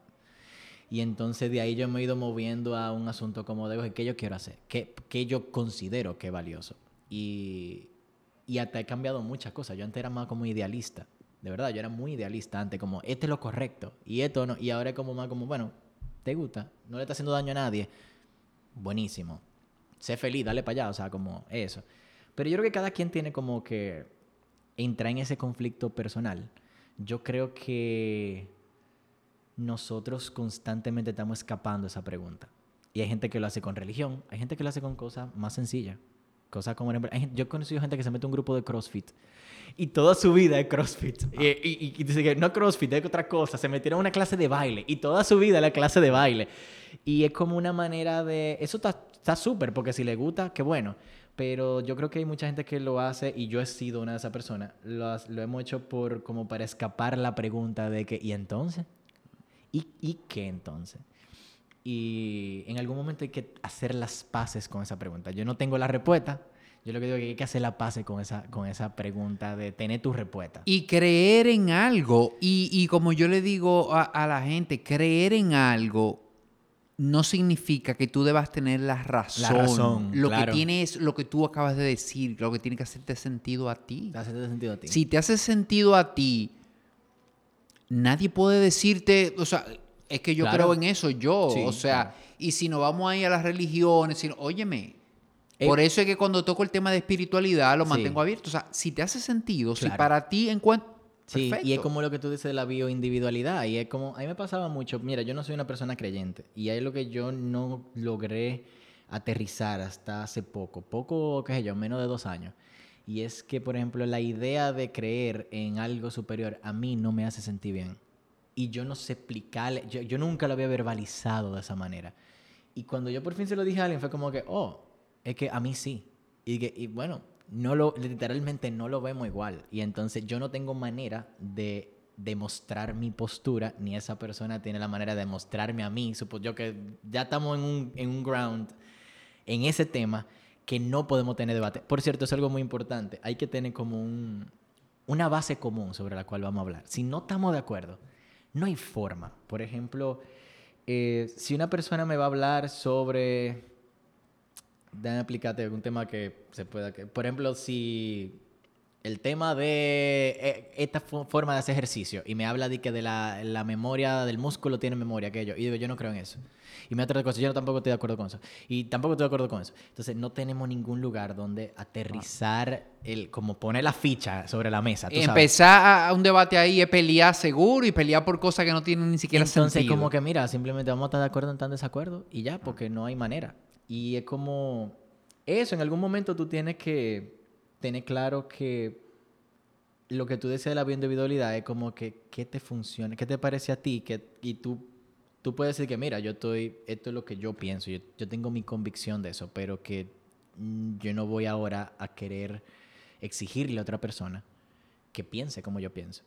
Y entonces de ahí yo me he ido moviendo a un asunto como de, ¿qué yo quiero hacer? ¿Qué, qué yo considero que es valioso? Y, y hasta he cambiado muchas cosas. Yo antes era más como idealista. De verdad, yo era muy idealista antes, como, este es lo correcto y esto no. Y ahora es como más como, bueno, ¿te gusta? No le está haciendo daño a nadie. Buenísimo. Sé feliz, dale para allá, o sea, como eso. Pero yo creo que cada quien tiene como que entrar en ese conflicto personal. Yo creo que nosotros constantemente estamos escapando esa pregunta. Y hay gente que lo hace con religión, hay gente que lo hace con cosas más sencillas. Cosas como, yo he conocido gente que se mete a un grupo de CrossFit y toda su vida es CrossFit. Y, y- y dice que no CrossFit, es otra cosa. Se metieron a una clase de baile y toda su vida es la clase de baile. Y es como una manera de... Eso está súper, porque si le gusta, qué bueno. Pero yo creo que hay mucha gente que lo hace y yo he sido una de esas personas. Lo, lo hemos hecho por como para escapar la pregunta de que ¿y entonces? ¿Y, y qué entonces? Y en algún momento hay que hacer las paces con esa pregunta. Yo no tengo la respuesta. Yo lo que digo es que hay que hacer la paces con esa, con esa pregunta de tener tu respuesta. Y creer en algo, y, y como yo le digo a, a la gente, creer en algo no significa que tú debas tener la razón. razón, lo claro. que tiene es lo que tú acabas de decir, lo que tiene que hacerte sentido a ti. ¿Te hace sentido a ti? Si te hace sentido a ti, nadie puede decirte, o sea, es que yo Claro. creo en eso, yo, Sí, o sea, claro. y si nos vamos ahí a las religiones, si óyeme, Eh, por eso es que cuando toco el tema de espiritualidad lo Sí. mantengo abierto, o sea, si te hace sentido, si Claro. para ti encuentras... Sí, y es como lo que tú dices de la bioindividualidad. Y es como, a mí me pasaba mucho, mira, yo no soy una persona creyente. Y ahí es lo que yo no logré aterrizar hasta hace poco. Poco, qué sé yo, menos de dos años. Y es que, por ejemplo, la idea de creer en algo superior a mí no me hace sentir bien. Y yo no sé explicarle, yo, yo nunca lo había verbalizado de esa manera. Y cuando yo por fin se lo dije a alguien fue como que, oh, es que a mí sí. Y, que, y bueno, no lo, literalmente no lo vemos igual. Y entonces yo no tengo manera de demostrar mi postura, ni esa persona tiene la manera de mostrarme a mí. Supo yo que ya estamos en un, en un ground, en ese tema, que no podemos tener debate. Por cierto, es algo muy importante. Hay que tener como un, una base común sobre la cual vamos a hablar. Si no estamos de acuerdo, no hay forma. Por ejemplo, eh, si una persona me va a hablar sobre Déjame explicarte algún tema que se pueda... Que, por ejemplo, si el tema de eh, esta fo- forma de hacer ejercicio y me habla de que de la, la memoria del músculo tiene memoria, aquello, y digo, yo no creo en eso. Y me otra cosa, yo tampoco estoy de acuerdo con eso. Y tampoco estoy de acuerdo con eso. Entonces, no tenemos ningún lugar donde aterrizar, el, como poner la ficha sobre la mesa. ¿tú sabes? Empezar a- un debate ahí es pelear seguro y pelear por cosas que no tienen ni siquiera Entonces, sentido. como que mira, simplemente vamos a estar de acuerdo en en desacuerdo y ya, porque no hay manera. Y es como eso, en algún momento tú tienes que tener claro que lo que tú decías de la bioindividualidad es como que qué te funciona, qué te parece a ti, que, y tú, tú puedes decir que mira, yo estoy, esto es lo que yo pienso, yo, yo tengo mi convicción de eso, pero que mm, yo no voy ahora a querer exigirle a otra persona que piense como yo pienso.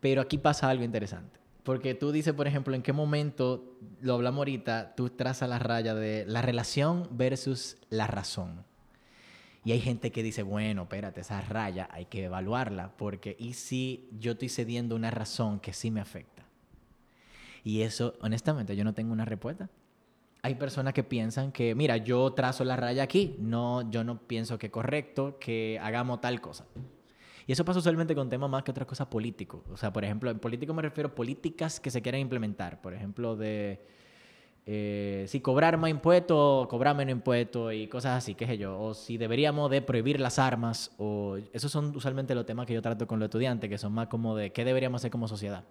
Pero aquí pasa algo interesante. Porque tú dices, por ejemplo, en qué momento, lo hablamos ahorita, tú trazas la raya de la relación versus la razón. Y hay gente que dice, bueno, espérate, esa raya hay que evaluarla, porque ¿y si yo estoy cediendo una razón que sí me afecta? Y eso, honestamente, yo no tengo una respuesta. Hay personas que piensan que, mira, yo trazo la raya aquí, no, yo no pienso que es correcto que hagamos tal cosa. Y eso pasa usualmente con temas más que otras cosas políticos. O sea, por ejemplo, en político me refiero a políticas que se quieren implementar. Por ejemplo, de eh, si cobrar más impuestos, cobrar menos impuestos y cosas así, qué sé yo. O si deberíamos de prohibir las armas. O esos son usualmente los temas que yo trato con los estudiantes, que son más como de qué deberíamos hacer como sociedad.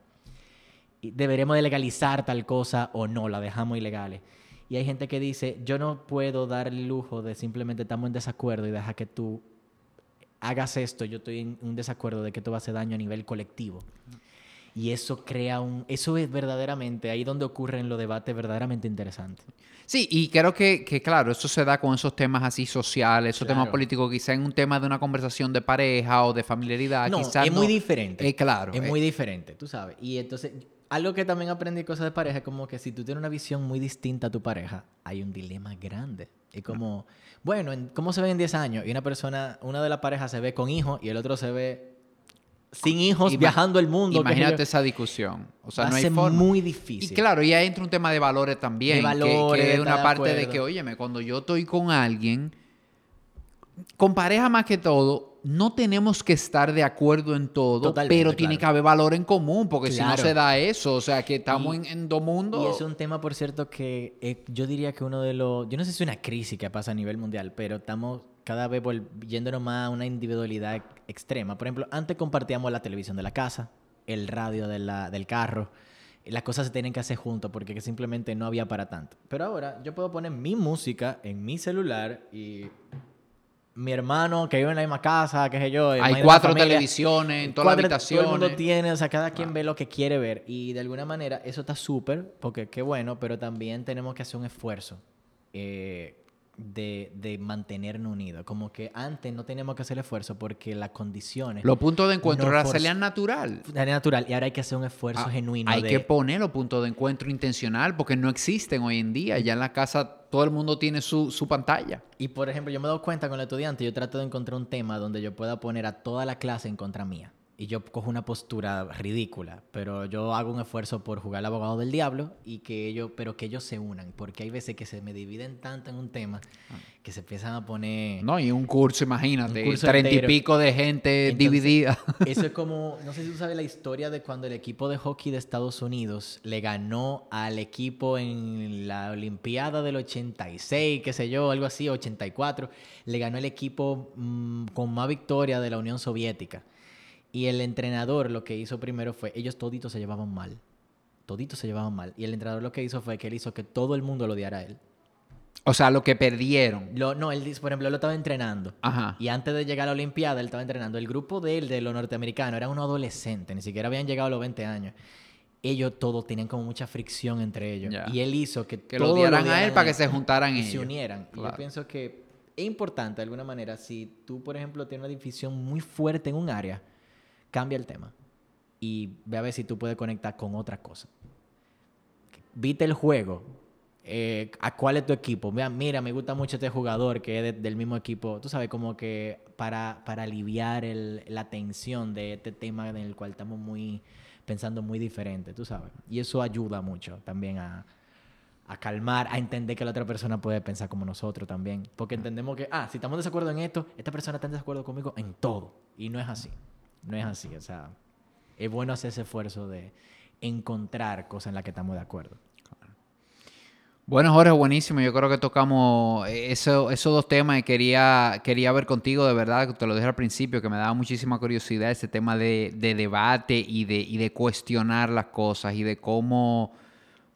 Y deberíamos de legalizar tal cosa o no, la dejamos ilegales. Y hay gente que dice, yo no puedo dar el lujo de simplemente estamos en desacuerdo y dejar que tú hagas esto, yo estoy en un desacuerdo de que esto va a hacer daño a nivel colectivo. Y eso crea un... Eso es verdaderamente ahí donde ocurren los debates verdaderamente interesantes. Sí, y creo que, que, claro, eso se da con esos temas así sociales, esos temas políticos, quizá en un tema de una conversación de pareja o de familiaridad. No, es muy diferente. Eh, claro. Es eh, muy diferente, tú sabes. Y entonces, algo que también aprendí cosas de pareja es como que si tú tienes una visión muy distinta a tu pareja, hay un dilema grande. Es como, bueno, en- ¿cómo se ve en 10 años? Y una persona, una de las parejas se ve con hijos y el otro se ve sin hijos Ima- viajando el mundo. Imagínate esa discusión. O sea, Va no hay forma. muy Y difícil. claro, y ahí entra un tema de valores también. De valores, que, de es una de parte de acuerdo. que, óyeme, cuando yo estoy con alguien, con pareja más que todo, no tenemos que estar de acuerdo en todo, Totalmente, pero tiene claro. que haber valor en común, porque si no Claro. se da eso, o sea, que estamos Y- en, en dos mundos. Y es un tema, por cierto, que eh, yo diría que uno de los... Yo no sé si es una crisis que pasa a nivel mundial, pero estamos cada vez yéndonos más a una individualidad ex- extrema. Por ejemplo, antes compartíamos la televisión de la casa, el radio de la- del carro. Las cosas se tienen que hacer juntos porque que simplemente no había para tanto. Pero ahora yo puedo poner mi música en mi celular y mi hermano que vive en la misma casa, qué sé yo. Hay cuatro familia, televisiones en todas las habitaciones. Todo el mundo tiene, o sea, cada quien ve lo que quiere ver. Y de alguna manera eso está súper, porque qué bueno, pero también tenemos que hacer un esfuerzo. eh, de, de mantenernos unidos. Como que antes no teníamos que hacer esfuerzo porque las condiciones... Los puntos de encuentro No era natural. Era natural y ahora hay que hacer un esfuerzo Ah, genuino. Hay de- que poner los puntos de encuentro intencional porque no existen hoy en día. Ya en la casa todo el mundo tiene su, su pantalla. Y por ejemplo, yo me dado cuenta con el estudiante, yo trato de encontrar un tema donde yo pueda poner a toda la clase en contra mía. Y yo cojo una postura ridícula, pero yo hago un esfuerzo por jugar al abogado del diablo y que ellos, pero que ellos se unan, porque hay veces que se me dividen tanto en un tema que se empiezan a poner... No, y un curso, imagínate, treinta y pico de gente Entonces, dividida. Eso es como, no sé si tú sabes la historia de cuando el equipo de hockey de Estados Unidos le ganó al equipo en la Olimpiada del 86, qué sé yo, algo así, 84, le ganó el equipo mm, con más victoria de la Unión Soviética. Y el entrenador lo que hizo primero fue, ellos toditos se llevaban mal, toditos se llevaban mal. Y el entrenador lo que hizo fue que él hizo que todo el mundo lo odiara a él. o sea, lo que perdieron. Lo, no, él, por ejemplo, él lo estaba entrenando. Ajá. Y antes de llegar a la Olimpiada, él estaba entrenando. El grupo de él, de los norteamericanos, era un adolescente, ni siquiera habían llegado a los 20 años. Ellos todos tenían como mucha fricción entre ellos. Y él hizo que, Que lo todos odiaran a él para que se juntaran y se unieran. Y yo pienso que es importante, de alguna manera, si tú, por ejemplo, tienes una división muy fuerte en un área, cambia el tema. Y ve a ver si tú puedes conectar con otra cosa. Viste el juego. eh, ¿A cuál es tu equipo? Mira, mira, me gusta mucho este jugador que es de- del mismo equipo. Tú sabes, como que para, para aliviar el- la tensión de este tema en el cual estamos muy pensando muy diferente, tú sabes. Y eso ayuda mucho también a, a calmar, a entender que la otra persona puede pensar como nosotros también. Porque entendemos que, ah, si estamos de desacuerdo en esto, esta persona está en desacuerdo conmigo en todo. Y no es así. No es así. O sea, es bueno hacer ese esfuerzo de encontrar cosas en las que estamos de acuerdo. Bueno, Jorge, buenísimo. Yo creo que tocamos eso- esos dos temas y quería, quería ver contigo, de verdad, te lo dije al principio, que me daba muchísima curiosidad ese tema de, de debate y de, y de cuestionar las cosas y de cómo,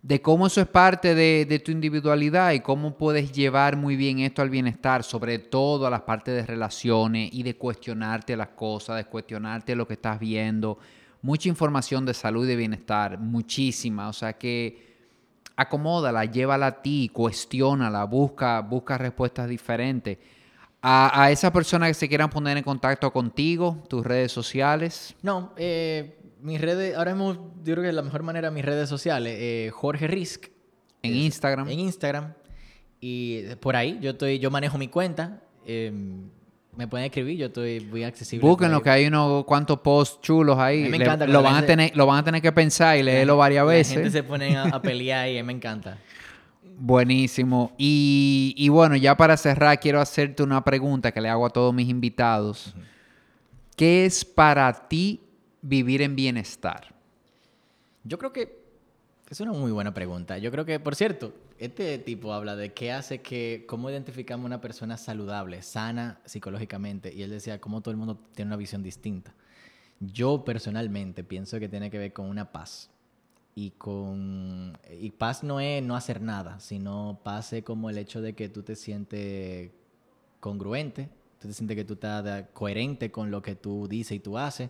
de cómo eso es parte de, tu individualidad y cómo puedes llevar muy bien esto al bienestar, sobre todo a las partes de relaciones y de cuestionarte las cosas, de cuestionarte lo que estás viendo. Mucha información de salud y de bienestar, muchísima. O sea que acomódala, llévala a ti, cuestiónala, busca, busca respuestas diferentes. A, a esas personas que se quieran poner en contacto contigo, tus redes sociales. No, eh, mis redes, ahora mismo yo creo que la mejor manera mis redes sociales, eh, Jorge Risk. En Es- Instagram. En Instagram. Y por ahí, yo estoy, yo manejo mi cuenta. eh, me pueden escribir, yo estoy muy accesible. Búsquenlo, que hay unos cuantos posts chulos ahí. A mí me Le- encanta lo, van la a tener, lo van a tener que pensar y leerlo varias La veces. gente se pone a, a pelear y me encanta. Buenísimo. Y, y bueno, ya para cerrar, quiero hacerte una pregunta que le hago a todos mis invitados. ¿Qué es para ti vivir en bienestar? Yo creo que es una muy buena pregunta. Yo creo que, por cierto, este tipo habla de qué hace que, cómo identificamos una persona saludable, sana psicológicamente. Y él decía, cómo todo el mundo tiene una visión distinta. Yo personalmente pienso que tiene que ver con una paz. Y con. Y paz no es no hacer nada, sino paz es como el hecho de que tú te sientes congruente, tú te sientes que tú estás coherente con lo que tú dices y tú haces,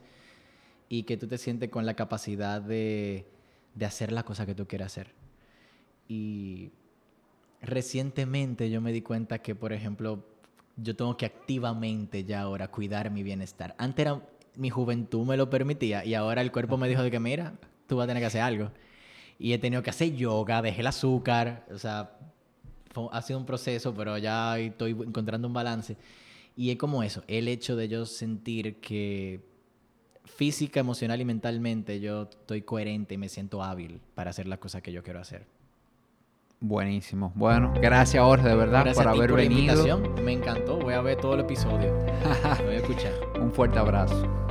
y que tú te sientes con la capacidad de, de hacer la cosa que tú quieres hacer. Y recientemente yo me di cuenta que, por ejemplo, yo tengo que activamente ya ahora cuidar mi bienestar. Antes era mi juventud me lo permitía y ahora el cuerpo me dijo de que mira, tú vas a tener que hacer algo. Y he tenido que hacer yoga, dejé el azúcar, o sea, fue- ha sido un proceso, pero ya estoy encontrando un balance. Y es como eso, el hecho de yo sentir que física, emocional y mentalmente yo estoy coherente y me siento hábil para hacer las cosas que yo quiero hacer. Buenísimo. Bueno, gracias Jorge, de verdad, Gracias por a ti haber por la venido. invitación, me encantó, voy a ver todo el episodio, lo voy a escuchar. Un fuerte abrazo.